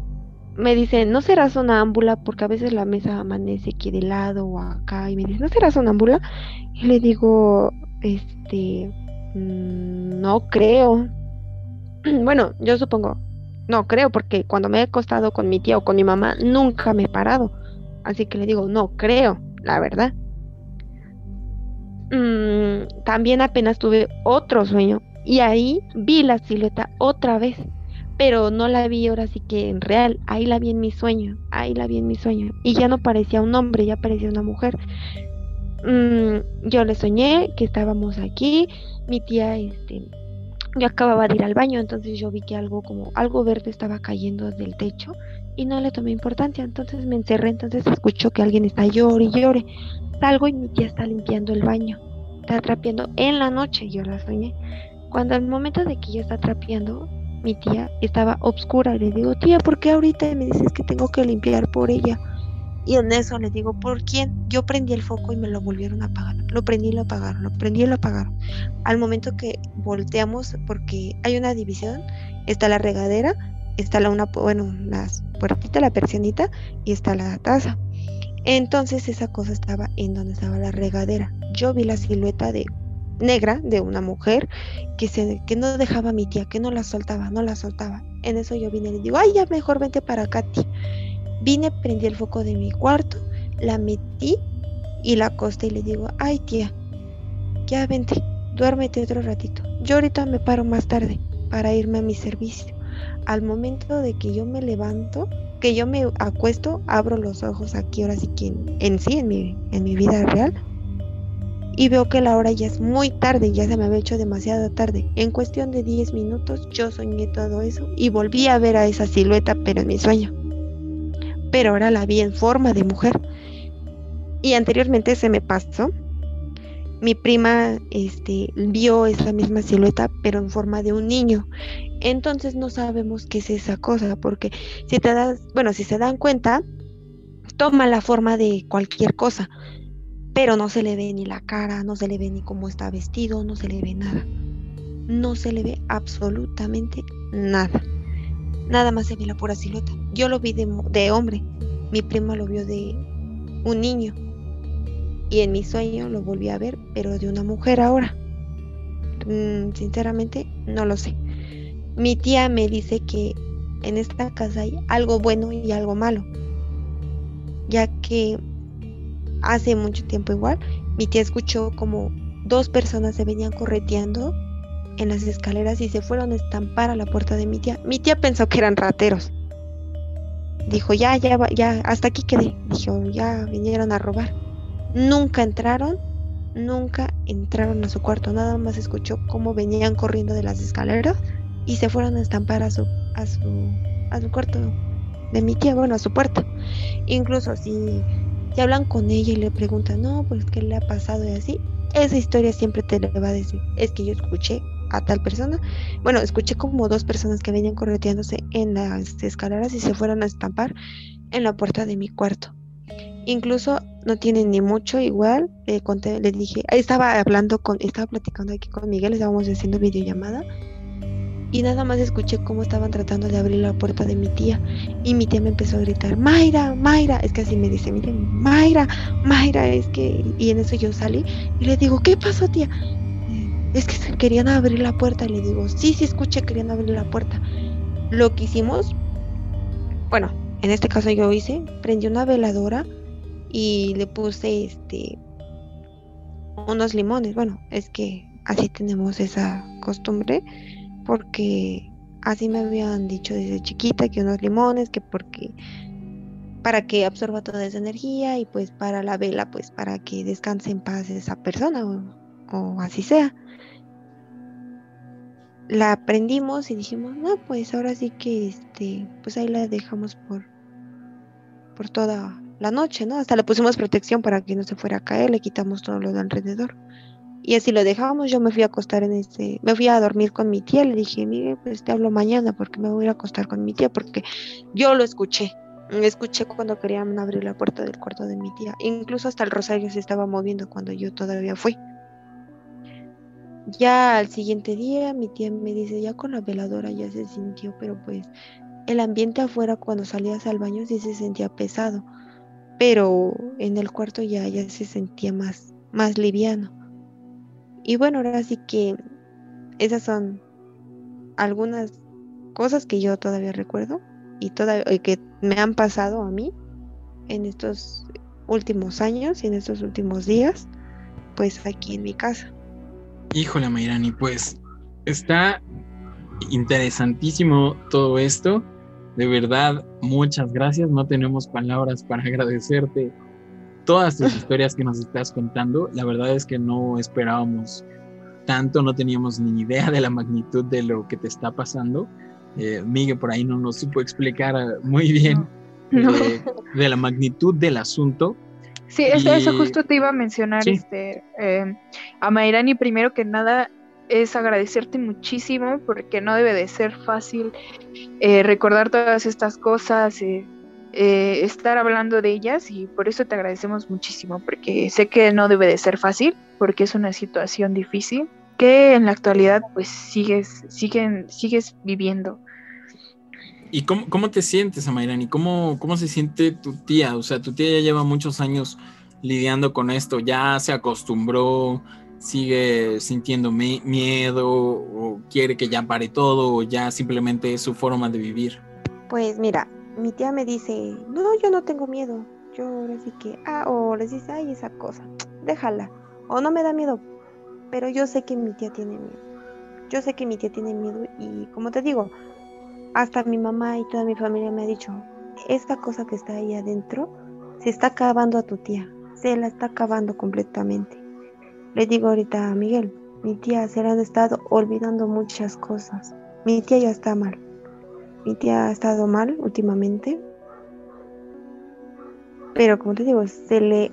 me dicen, ¿no será sonámbula? Porque a veces la mesa amanece aquí de lado o acá. Y me dicen, ¿no será sonámbula? Y le digo, este, mm, no creo. bueno, yo supongo, no creo, porque cuando me he acostado con mi tía o con mi mamá, nunca me he parado. Así que le digo, no creo, la verdad. Mm, también apenas tuve otro sueño y ahí vi la silueta otra vez pero no la vi ahora sí que en real, ahí la vi en mi sueño, ahí la vi en mi sueño, y ya no parecía un hombre, ya parecía una mujer. Mm, yo le soñé que estábamos aquí, mi tía, este, yo acababa de ir al baño, entonces yo vi que algo como, algo verde estaba cayendo del techo y no le tomé importancia, entonces me encerré, entonces escucho que alguien está llore y llore, salgo y mi tía está limpiando el baño, está trapeando en la noche, yo la soñé. Cuando al momento de que ella está trapeando, mi tía estaba obscura le digo, tía, ¿por qué ahorita me dices que tengo que limpiar por ella? Y en eso le digo, ¿por quién? Yo prendí el foco y me lo volvieron a apagar. Lo prendí y lo apagaron, lo prendí y lo apagaron. Al momento que volteamos, porque hay una división, está la regadera, está la una, bueno, las puertita, la persianita y está la taza. Entonces esa cosa estaba en donde estaba la regadera. Yo vi la silueta de negra de una mujer que, se, que no dejaba a mi tía, que no la soltaba, no la soltaba. En eso yo vine y le digo, ay, ya mejor vente para acá, tía. Vine, prendí el foco de mi cuarto, la metí y la acosté y le digo, ay, tía, ya vente, duérmete otro ratito. Yo ahorita me paro más tarde para irme a mi servicio. Al momento de que yo me levanto, que yo me acuesto, abro los ojos aquí, ahora sí que en, sí, en mi, en mi vida real, y veo que la hora ya es muy tarde, ya se me había hecho demasiado tarde. En cuestión de 10 minutos yo soñé todo eso y volví a ver a esa silueta, pero en mi sueño. Pero ahora la vi en forma de mujer. Y anteriormente se me pasó. Mi prima este, vio esa misma silueta, pero en forma de un niño. Entonces no sabemos qué es esa cosa, porque si te das, bueno, si se dan cuenta, toma la forma de cualquier cosa pero no se le ve ni la cara, no se le ve ni cómo está vestido, no se le ve nada. No se le ve absolutamente nada. Nada más se ve la pura silueta. Yo lo vi de, hombre, mi prima lo vio de un niño. Y en mi sueño lo volví a ver, pero de una mujer ahora. Mm, sinceramente, no lo sé. Mi tía me dice que en esta casa hay algo bueno y algo malo, ya que hace mucho tiempo igual, mi tía escuchó como dos personas se venían correteando en las escaleras y se fueron a estampar a la puerta de mi tía. Mi tía pensó que eran rateros. Dijo, ya, ya, ya, hasta aquí quedé. Dijo, ya vinieron a robar. Nunca entraron, nunca entraron a su cuarto. Nada más escuchó cómo venían corriendo de las escaleras y se fueron a estampar a su, a su, a su cuarto de mi tía, bueno, a su puerta. Incluso si hablan con ella y le preguntan, no, pues qué le ha pasado y así, esa historia siempre te le va a decir, es que yo escuché a tal persona, bueno, escuché como dos personas que venían correteándose en las escaleras y se fueron a estampar en la puerta de mi cuarto. Incluso no tienen ni mucho igual, le conté, le dije, estaba hablando con, estaba platicando aquí con Miguel, estábamos haciendo videollamada y nada más escuché cómo estaban tratando de abrir la puerta de mi tía. Y mi tía me empezó a gritar, Mayra, Mayra, es que así me dice, mire, Mayra, Mayra, es que, y en eso yo salí y le digo, ¿qué pasó tía? Es que querían abrir la puerta y le digo, sí, sí escuché, querían abrir la puerta. Lo que hicimos, bueno, en este caso yo hice, prendí una veladora y le puse este unos limones, bueno, es que así tenemos esa costumbre porque así me habían dicho desde chiquita que unos limones, que porque para que absorba toda esa energía y pues para la vela, pues para que descanse en paz esa persona o, así sea. la prendimos y dijimos, no, pues ahora sí que este, pues ahí la dejamos por, por toda la noche, ¿no? Hasta le pusimos protección para que no se fuera a caer, le quitamos todo lo de alrededor. Y así lo dejamos, yo me fui a acostar en ese, me fui a dormir con mi tía, le dije, mire, pues te hablo mañana porque me voy a acostar con mi tía, porque yo lo escuché, escuché cuando querían abrir la puerta del cuarto de mi tía, incluso hasta el rosario se estaba moviendo cuando yo todavía fui. Ya al siguiente día mi tía me dice, ya con la veladora ya se sintió, pero pues el ambiente afuera cuando salías al baño sí se sentía pesado, pero en el cuarto ya, ya se sentía más, más liviano. Y bueno, ahora sí que esas son algunas cosas que yo todavía recuerdo y, y que me han pasado a mí en estos últimos años y en estos últimos días, pues aquí en mi casa. Híjole, Mayrani, pues está interesantísimo todo esto. De verdad, muchas gracias. No tenemos palabras para agradecerte todas tus historias que nos estás contando. La verdad es que no esperábamos tanto, no teníamos ni idea de la magnitud de lo que te está pasando. Eh, Miguel por ahí no nos supo explicar muy bien eh, de la magnitud del asunto. Sí, eso, justo te iba a mencionar, este, eh, a Mayrani primero que nada es agradecerte muchísimo porque no debe de ser fácil eh, recordar todas estas cosas, eh, estar hablando de ellas y por eso te agradecemos muchísimo porque sé que no debe de ser fácil porque es una situación difícil que en la actualidad pues sigues, siguen, sigues viviendo. ¿Y cómo, cómo te sientes, Amairani? ¿Cómo, ¿Cómo se siente tu tía? O sea, tu tía ya lleva muchos años lidiando con esto, ya se acostumbró, sigue sintiendo miedo o quiere que ya pare todo o ya simplemente es su forma de vivir. Pues mira, mi tía me dice, no, yo no tengo miedo. Yo ahora sí que, ah, o les dice, ay, esa cosa, déjala. O no me da miedo, pero yo sé que mi tía tiene miedo. Yo sé que mi tía tiene miedo y como te digo, hasta mi mamá y toda mi familia me ha dicho, esta cosa que está ahí adentro se está acabando a tu tía, se la está acabando completamente. Le digo ahorita a Miguel, mi tía se le han estado olvidando muchas cosas. Mi tía ya está mal. Mi tía ha estado mal últimamente. Pero como te digo, se le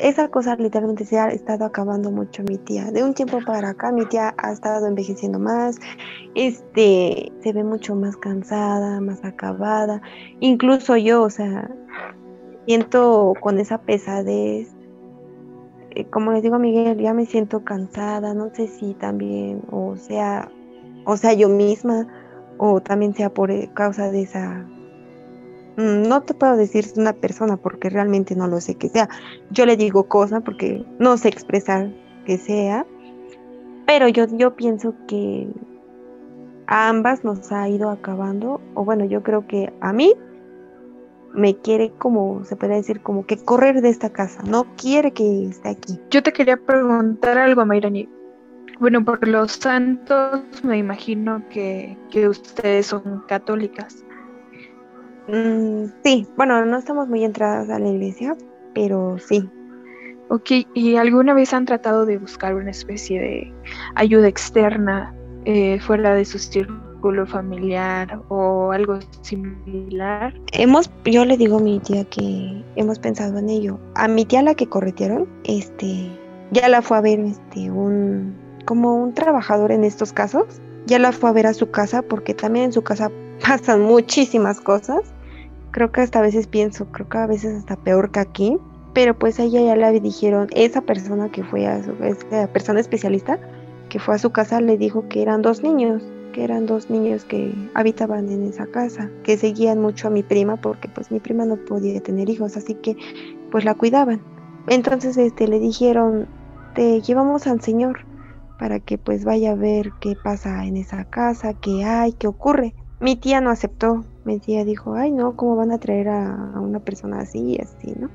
esa cosa literalmente se ha estado acabando mucho mi tía. De un tiempo para acá mi tía ha estado envejeciendo más, este, se ve mucho más cansada, más acabada. Incluso yo, o sea, siento con esa pesadez. Eh, como les digo a Miguel, ya me siento cansada, no sé si también, o sea, o sea yo misma, o también sea por eh, causa de esa Mm, no te puedo decir una persona porque realmente no lo sé que sea. Yo le digo cosa porque no sé expresar que sea, pero yo, yo pienso que a ambas nos ha ido acabando, o bueno, yo creo que a mí me quiere como, se puede decir, como que correr de esta casa, no quiere que esté aquí. Yo te quería preguntar algo, Mayrani. Bueno, por los santos me imagino que, que ustedes son católicas. Mm, sí, bueno, no estamos muy entradas a la iglesia, pero sí. Ok, ¿y alguna vez han tratado de buscar una especie de ayuda externa eh, fuera de su círculo familiar o algo similar? Hemos, yo le digo a mi tía que hemos pensado en ello. A mi tía la que corretearon, este, ya la fue a ver, este, un, como un trabajador en estos casos, ya la fue a ver a su casa porque también en su casa pasan muchísimas cosas creo que hasta a veces pienso, creo que a veces hasta peor que aquí, pero pues a ella ya le dijeron, esa persona que fue a su, esa persona especialista que fue a su casa le dijo que eran dos niños, que eran dos niños que habitaban en esa casa, que seguían mucho a mi prima porque pues mi prima no podía tener hijos, así que pues la cuidaban. Entonces este le dijeron, te llevamos al señor para que pues vaya a ver qué pasa en esa casa, qué hay, qué ocurre. Mi tía no aceptó, mi tía dijo, ay no, ¿cómo van a traer a, una persona así y así, no?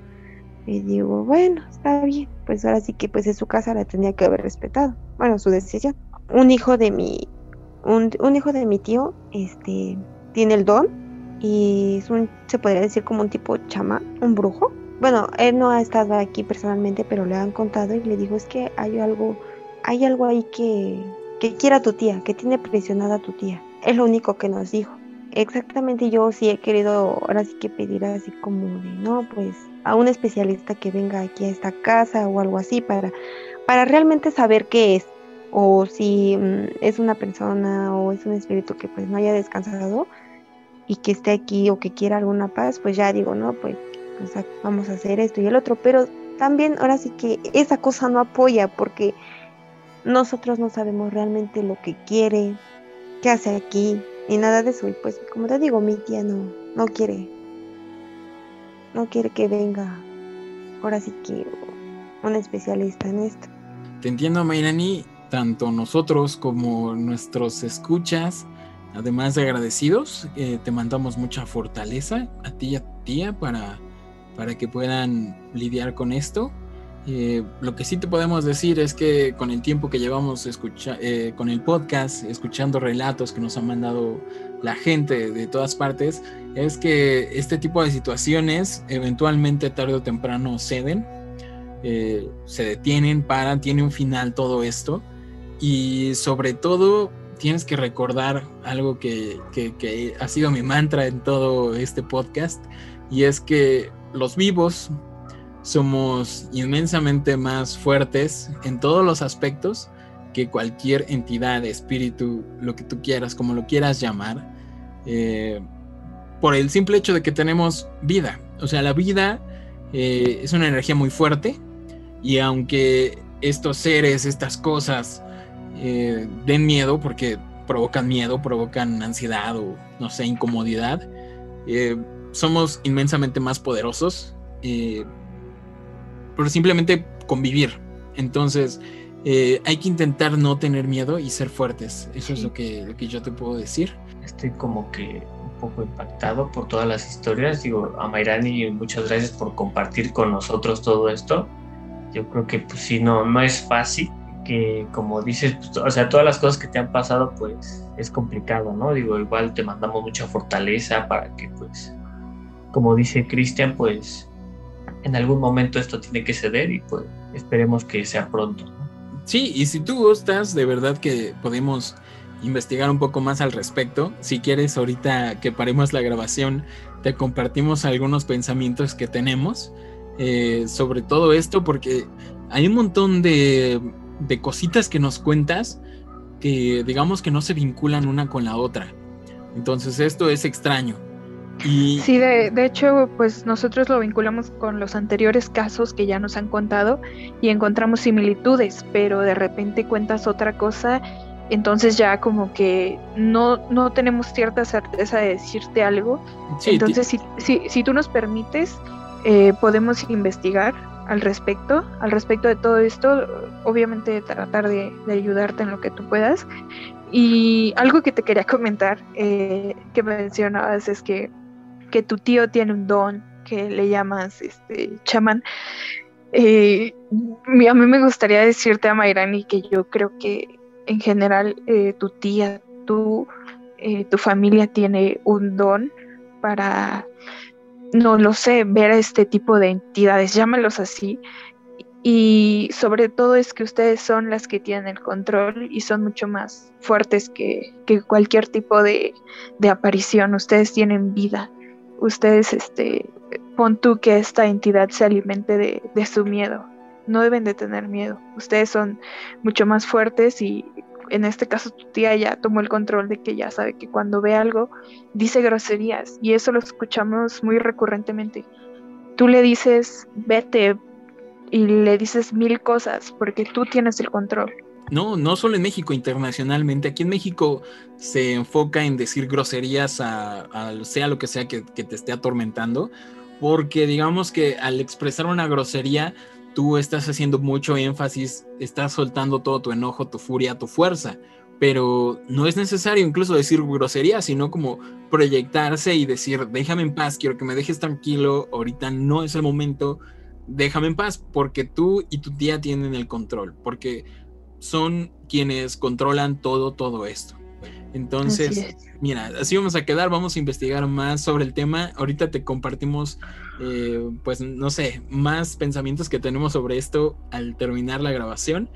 Y digo, bueno, está bien, pues ahora sí que pues en su casa la tenía que haber respetado, bueno, su decisión. Un hijo de mi, un, hijo de mi tío, este, tiene el don y es un, se podría decir como un tipo chamán, un brujo. Bueno, él no ha estado aquí personalmente, pero le han contado y le dijo, es que hay algo, hay algo ahí que, que quiera tu tía, que tiene presionada tu tía. Es lo único que nos dijo. Exactamente yo sí he querido ahora sí que pedir así como de, no, pues a un especialista que venga aquí a esta casa o algo así para, para realmente saber qué es o si mm, es una persona o es un espíritu que pues no haya descansado y que esté aquí o que quiera alguna paz, pues ya digo, no, pues vamos a hacer esto y el otro, pero también ahora sí que esa cosa no apoya porque nosotros no sabemos realmente lo que quiere, qué hace aquí, ni nada de eso. Y pues, como te digo, mi tía no, no quiere, no quiere que venga, ahora sí que un especialista en esto. Te entiendo, Mayrani, tanto nosotros como nuestros escuchas, además de agradecidos, eh, te mandamos mucha fortaleza a ti y a tu tía para, para que puedan lidiar con esto. Eh, lo que sí te podemos decir es que con el tiempo que llevamos escucha, eh, con el podcast, escuchando relatos que nos han mandado la gente de todas partes, es que este tipo de situaciones eventualmente tarde o temprano ceden, eh, se detienen, paran, tiene un final todo esto. Y sobre todo tienes que recordar algo que, que ha sido mi mantra en todo este podcast y es que los vivos somos inmensamente más fuertes en todos los aspectos que cualquier entidad, espíritu, lo que tú quieras, como lo quieras llamar, eh, por el simple hecho de que tenemos vida. O sea, la vida eh, es una energía muy fuerte y aunque estos seres, estas cosas, eh, den miedo porque provocan miedo, provocan ansiedad o, no sé, incomodidad, somos inmensamente más poderosos pero simplemente convivir. Entonces, eh, hay que intentar no tener miedo y ser fuertes. Eso es lo que, lo que yo te puedo decir. Estoy como que un poco impactado por todas las historias. Digo, a Mayrani, muchas gracias por compartir con nosotros todo esto. Yo creo que, pues sí, no, no es fácil. Que como dices, pues, o sea, todas las cosas que te han pasado, pues es complicado, ¿no? Digo, igual te mandamos mucha fortaleza para que, pues, como dice Cristian, pues en algún momento esto tiene que ceder y pues esperemos que sea pronto. Sí, y si tú gustas, de verdad que podemos investigar un poco más al respecto. Si quieres, ahorita que paremos la grabación, te compartimos algunos pensamientos que tenemos eh, sobre todo esto, porque hay un montón de, de cositas que nos cuentas que digamos que no se vinculan una con la otra. Entonces esto es extraño. Sí, de, de, hecho, pues nosotros lo vinculamos con los anteriores casos que ya nos han contado y encontramos similitudes, pero de repente cuentas otra cosa, entonces ya como que no, no tenemos cierta certeza de decirte algo. entonces, si, si, si, tú nos permites, eh, podemos investigar al respecto, al respecto de todo esto, obviamente tratar de, de ayudarte en lo que tú puedas. Y algo que te quería comentar, eh, que mencionabas, es que que tu tío tiene un don que le llamas este chamán. Eh, a mí me gustaría decirte a Mayrani que yo creo que en general eh, tu tía, tú, eh, tu familia tiene un don para, no lo sé, ver a este tipo de entidades, llámalos así. Y sobre todo es que ustedes son las que tienen el control y son mucho más fuertes que, cualquier tipo de, de aparición. Ustedes tienen vida ustedes, este, pon tú que esta entidad se alimente de, de su miedo. No deben de tener miedo. Ustedes son mucho más fuertes y en este caso tu tía ya tomó el control de que ya sabe que cuando ve algo dice groserías y eso lo escuchamos muy recurrentemente. Tú le dices, vete y le dices mil cosas porque tú tienes el control. No, no solo en México, internacionalmente. Aquí en México se enfoca en decir groserías a, sea lo que sea que, te esté atormentando, porque digamos que al expresar una grosería, tú estás haciendo mucho énfasis, estás soltando todo tu enojo, tu furia, tu fuerza. Pero no es necesario incluso decir grosería, sino como proyectarse y decir, déjame en paz, quiero que me dejes tranquilo, ahorita no es el momento, déjame en paz, porque tú y tu tía tienen el control, porque son quienes controlan todo, todo esto. Entonces, mira, así vamos a quedar, vamos a investigar más sobre el tema. Ahorita te compartimos, eh, pues, no sé, más pensamientos que tenemos sobre esto al terminar la grabación.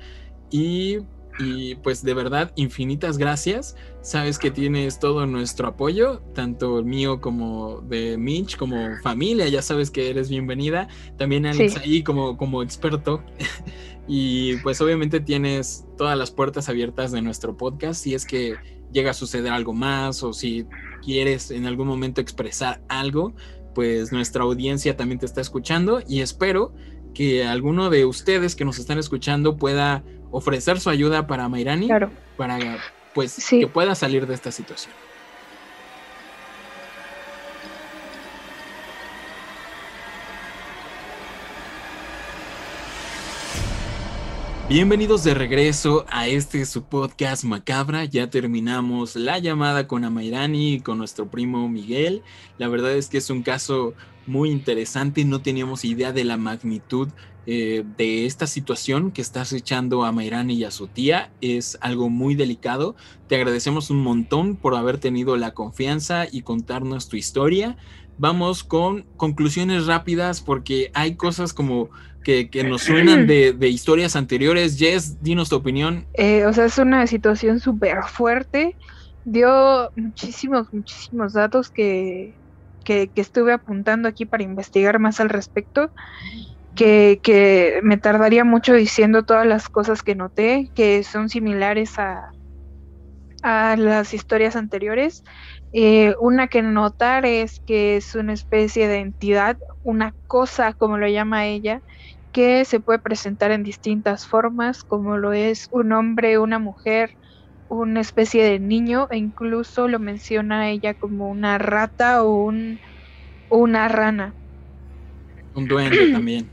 Y y pues de verdad infinitas gracias. Sabes que tienes todo nuestro apoyo, tanto el mío como de Mitch, como familia, ya sabes que eres bienvenida. También Alex ahí como, como experto. y pues obviamente tienes todas las puertas abiertas de nuestro podcast si es que llega a suceder algo más o si quieres en algún momento expresar algo, pues nuestra audiencia también te está escuchando y espero que alguno de ustedes que nos están escuchando pueda ofrecer su ayuda para Mairani para pues que pueda salir de esta situación. Bienvenidos de regreso a este su podcast macabra. Ya terminamos la llamada con Amairani y con nuestro primo Miguel. La verdad es que es un caso muy interesante. No teníamos idea de la magnitud eh, de esta situación que estás echando a Mairani y a su tía. Es algo muy delicado. Te agradecemos un montón por haber tenido la confianza y contarnos tu historia. Vamos con conclusiones rápidas porque hay cosas como que, nos suenan de, historias anteriores. Jess, dinos tu opinión. Eh, o sea, es una situación súper fuerte. Dio muchísimos, muchísimos datos que, que, estuve apuntando aquí para investigar más al respecto. Que, que, me tardaría mucho diciendo todas las cosas que noté, que son similares a, a las historias anteriores. Eh, una que notar es que es una especie de entidad, una cosa, como lo llama ella, que se puede presentar en distintas formas, como lo es un hombre, una mujer, una especie de niño, e incluso lo menciona ella como una rata o un, una rana. Un duende también.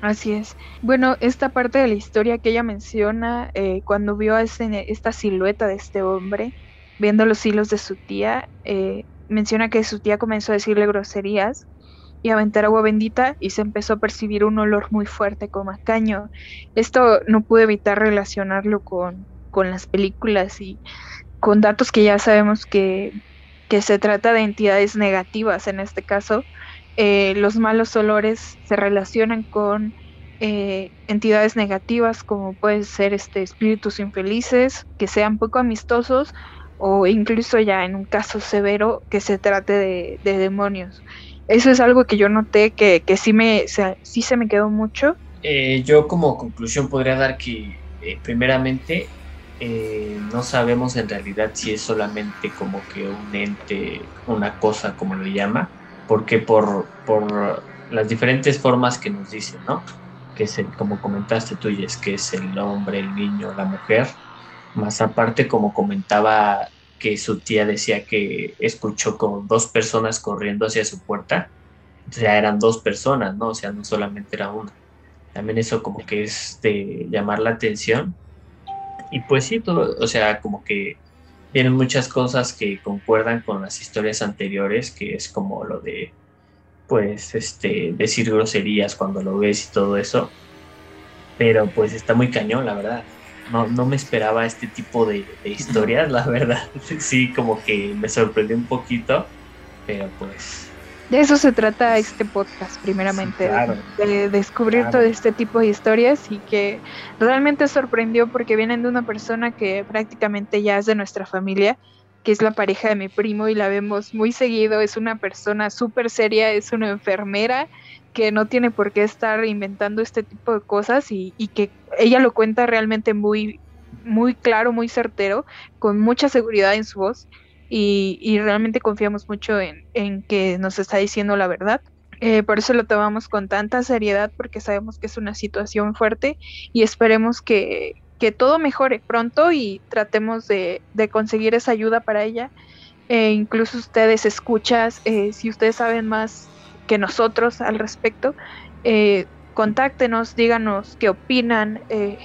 Así es. Bueno, esta parte de la historia que ella menciona, eh, cuando vio a esta silueta de este hombre, viendo los hilos de su tía, eh, menciona que su tía comenzó a decirle groserías y aventar agua bendita y se empezó a percibir un olor muy fuerte como a caño. Esto no pude evitar relacionarlo con, con las películas y con datos que ya sabemos que, que se trata de entidades negativas en este caso. Eh, los malos olores se relacionan con eh, entidades negativas como pueden ser este, espíritus infelices que sean poco amistosos o incluso ya en un caso severo que se trate de, de demonios. Eso es algo que yo noté que, que sí, me, sí se me quedó mucho. Eh, yo como conclusión podría dar que eh, primeramente eh, no sabemos en realidad si es solamente como que un ente, una cosa como lo llama, porque por, por las diferentes formas que nos dicen, ¿no? Que es el, como comentaste tú, es que es el hombre, el niño, la mujer, más aparte como comentaba que su tía decía que escuchó como dos personas corriendo hacia su puerta. Entonces ya eran dos personas, ¿no? O sea, no solamente era una. También eso como que es de llamar la atención. Y pues sí, todo, o sea, como que tienen muchas cosas que concuerdan con las historias anteriores, que es como lo de, pues, este, decir groserías cuando lo ves y todo eso. Pero pues está muy cañón, la verdad no, no me esperaba este tipo de, historias, la verdad. Sí, como que me sorprendió un poquito, pero pues... De eso se trata este podcast, primeramente, de descubrir todo este tipo de historias y que realmente sorprendió porque vienen de una persona que prácticamente ya es de nuestra familia, que es la pareja de mi primo y la vemos muy seguido, es una persona súper seria, es una enfermera que no tiene por qué estar inventando este tipo de cosas y, que ella lo cuenta realmente muy, muy claro, muy certero, con mucha seguridad en su voz y, realmente confiamos mucho en, que nos está diciendo la verdad. Eh, por eso lo tomamos con tanta seriedad porque sabemos que es una situación fuerte y esperemos que, todo mejore pronto y tratemos de, conseguir esa ayuda para ella. Eh, incluso ustedes escuchas, eh, si ustedes saben más que nosotros al respecto. Eh, contáctenos, díganos qué opinan, eh,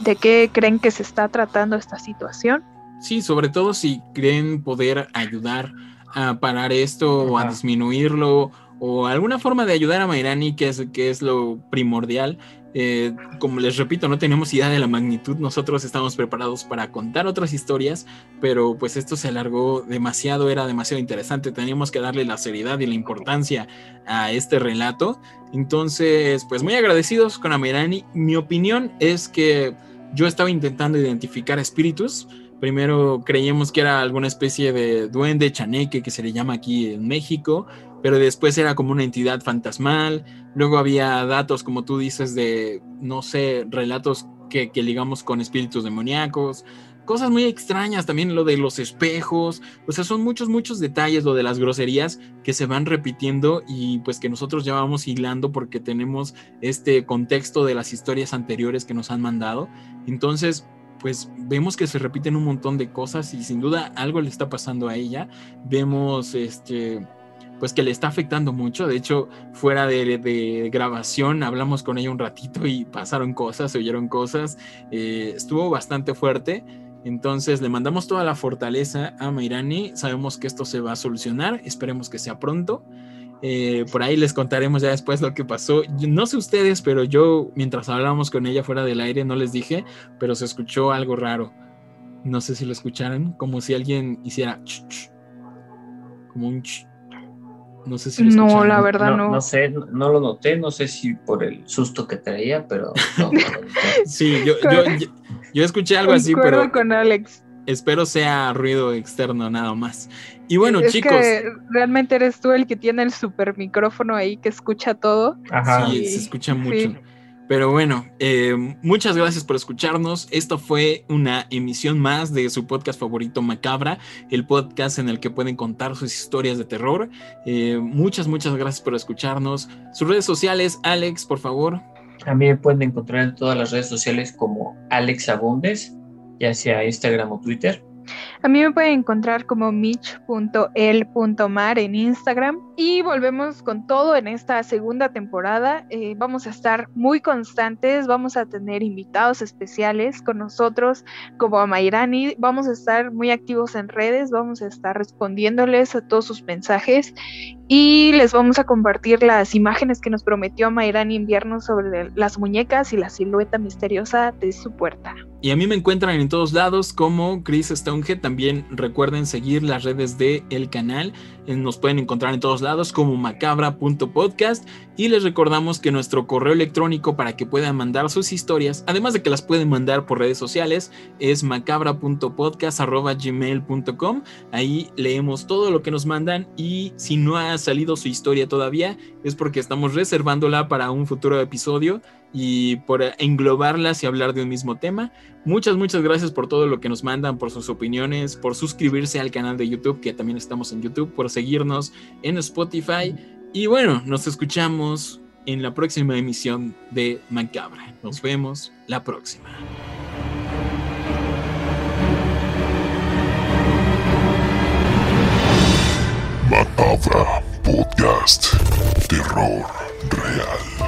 de qué creen que se está tratando esta situación. Sí, sobre todo si creen poder ayudar a parar esto o a disminuirlo o alguna forma de ayudar a Mairani, que es, que es lo primordial. Eh, como les repito, no tenemos idea de la magnitud, nosotros estamos preparados para contar otras historias, pero pues esto se alargó demasiado, era demasiado interesante, teníamos que darle la seriedad y la importancia a este relato. Entonces, pues muy agradecidos con Amirani. Mi opinión es que yo estaba intentando identificar espíritus. Primero creíamos que era alguna especie de duende chaneque que se le llama aquí en México, pero después era como una entidad fantasmal. Luego había datos, como tú dices, de, no sé, relatos que, que ligamos con espíritus demoníacos cosas muy extrañas, también lo de los espejos, o sea, son muchos, muchos detalles, lo de las groserías que se van repitiendo y pues que nosotros ya vamos hilando porque tenemos este contexto de las historias anteriores que nos han mandado. Entonces, pues vemos que se repiten un montón de cosas y sin duda algo le está pasando a ella. Vemos este pues que le está afectando mucho. De hecho, fuera de, grabación hablamos con ella un ratito y pasaron cosas, se oyeron cosas. Eh, estuvo bastante fuerte. Entonces le mandamos toda la fortaleza a Mairani. Sabemos que esto se va a solucionar. Esperemos que sea pronto. Eh, por ahí les contaremos ya después lo que pasó. No sé ustedes, pero yo mientras hablábamos con ella fuera del aire no les dije, pero se escuchó algo raro. No sé si lo escucharon, como si alguien hiciera como un no sé si lo No, la verdad no, no. sé, no lo noté, no sé si por el susto que traía, pero no, Sí, yo, yo, escuché algo así, pero. con Alex. Espero sea ruido externo nada más. Y bueno, es chicos. Que realmente eres tú el que tiene el super micrófono ahí que escucha todo. Ajá. Sí, se escucha mucho. Pero bueno, eh, muchas gracias por escucharnos. Esto fue una emisión más de su podcast favorito Macabra, el podcast en el que pueden contar sus historias de terror. Eh, muchas, muchas gracias por escucharnos. Sus redes sociales, Alex, por favor. También pueden encontrar en todas las redes sociales como Alex Abundes, ya sea Instagram o Twitter. A mí me pueden encontrar como mich.el.mar en Instagram y volvemos con todo en esta segunda temporada. Eh, vamos a estar muy constantes, vamos a tener invitados especiales con nosotros como a Mayrani, vamos a estar muy activos en redes, vamos a estar respondiéndoles a todos sus mensajes y les vamos a compartir las imágenes que nos prometió Mayrani enviarnos sobre las muñecas y la silueta misteriosa de su puerta. Y a mí me encuentran en todos lados como Chris Stonehead. También recuerden seguir las redes del el canal. Eh, nos pueden encontrar en todos lados como macabra.podcast. Y les recordamos que nuestro correo electrónico para que puedan mandar sus historias, además de que las pueden mandar por redes sociales, es macabra.podcast.gmail.com. Ahí leemos todo lo que nos mandan. Y si no ha salido su historia todavía, es porque estamos reservándola para un futuro episodio y por englobarlas y hablar de un mismo tema. Muchas, muchas gracias por todo lo que nos mandan, por sus opiniones, por suscribirse al canal de YouTube, que también estamos en YouTube, por seguirnos en Spotify. Y bueno, nos escuchamos en la próxima emisión de Macabra. Nos vemos la próxima. Macabra Podcast. Terror real.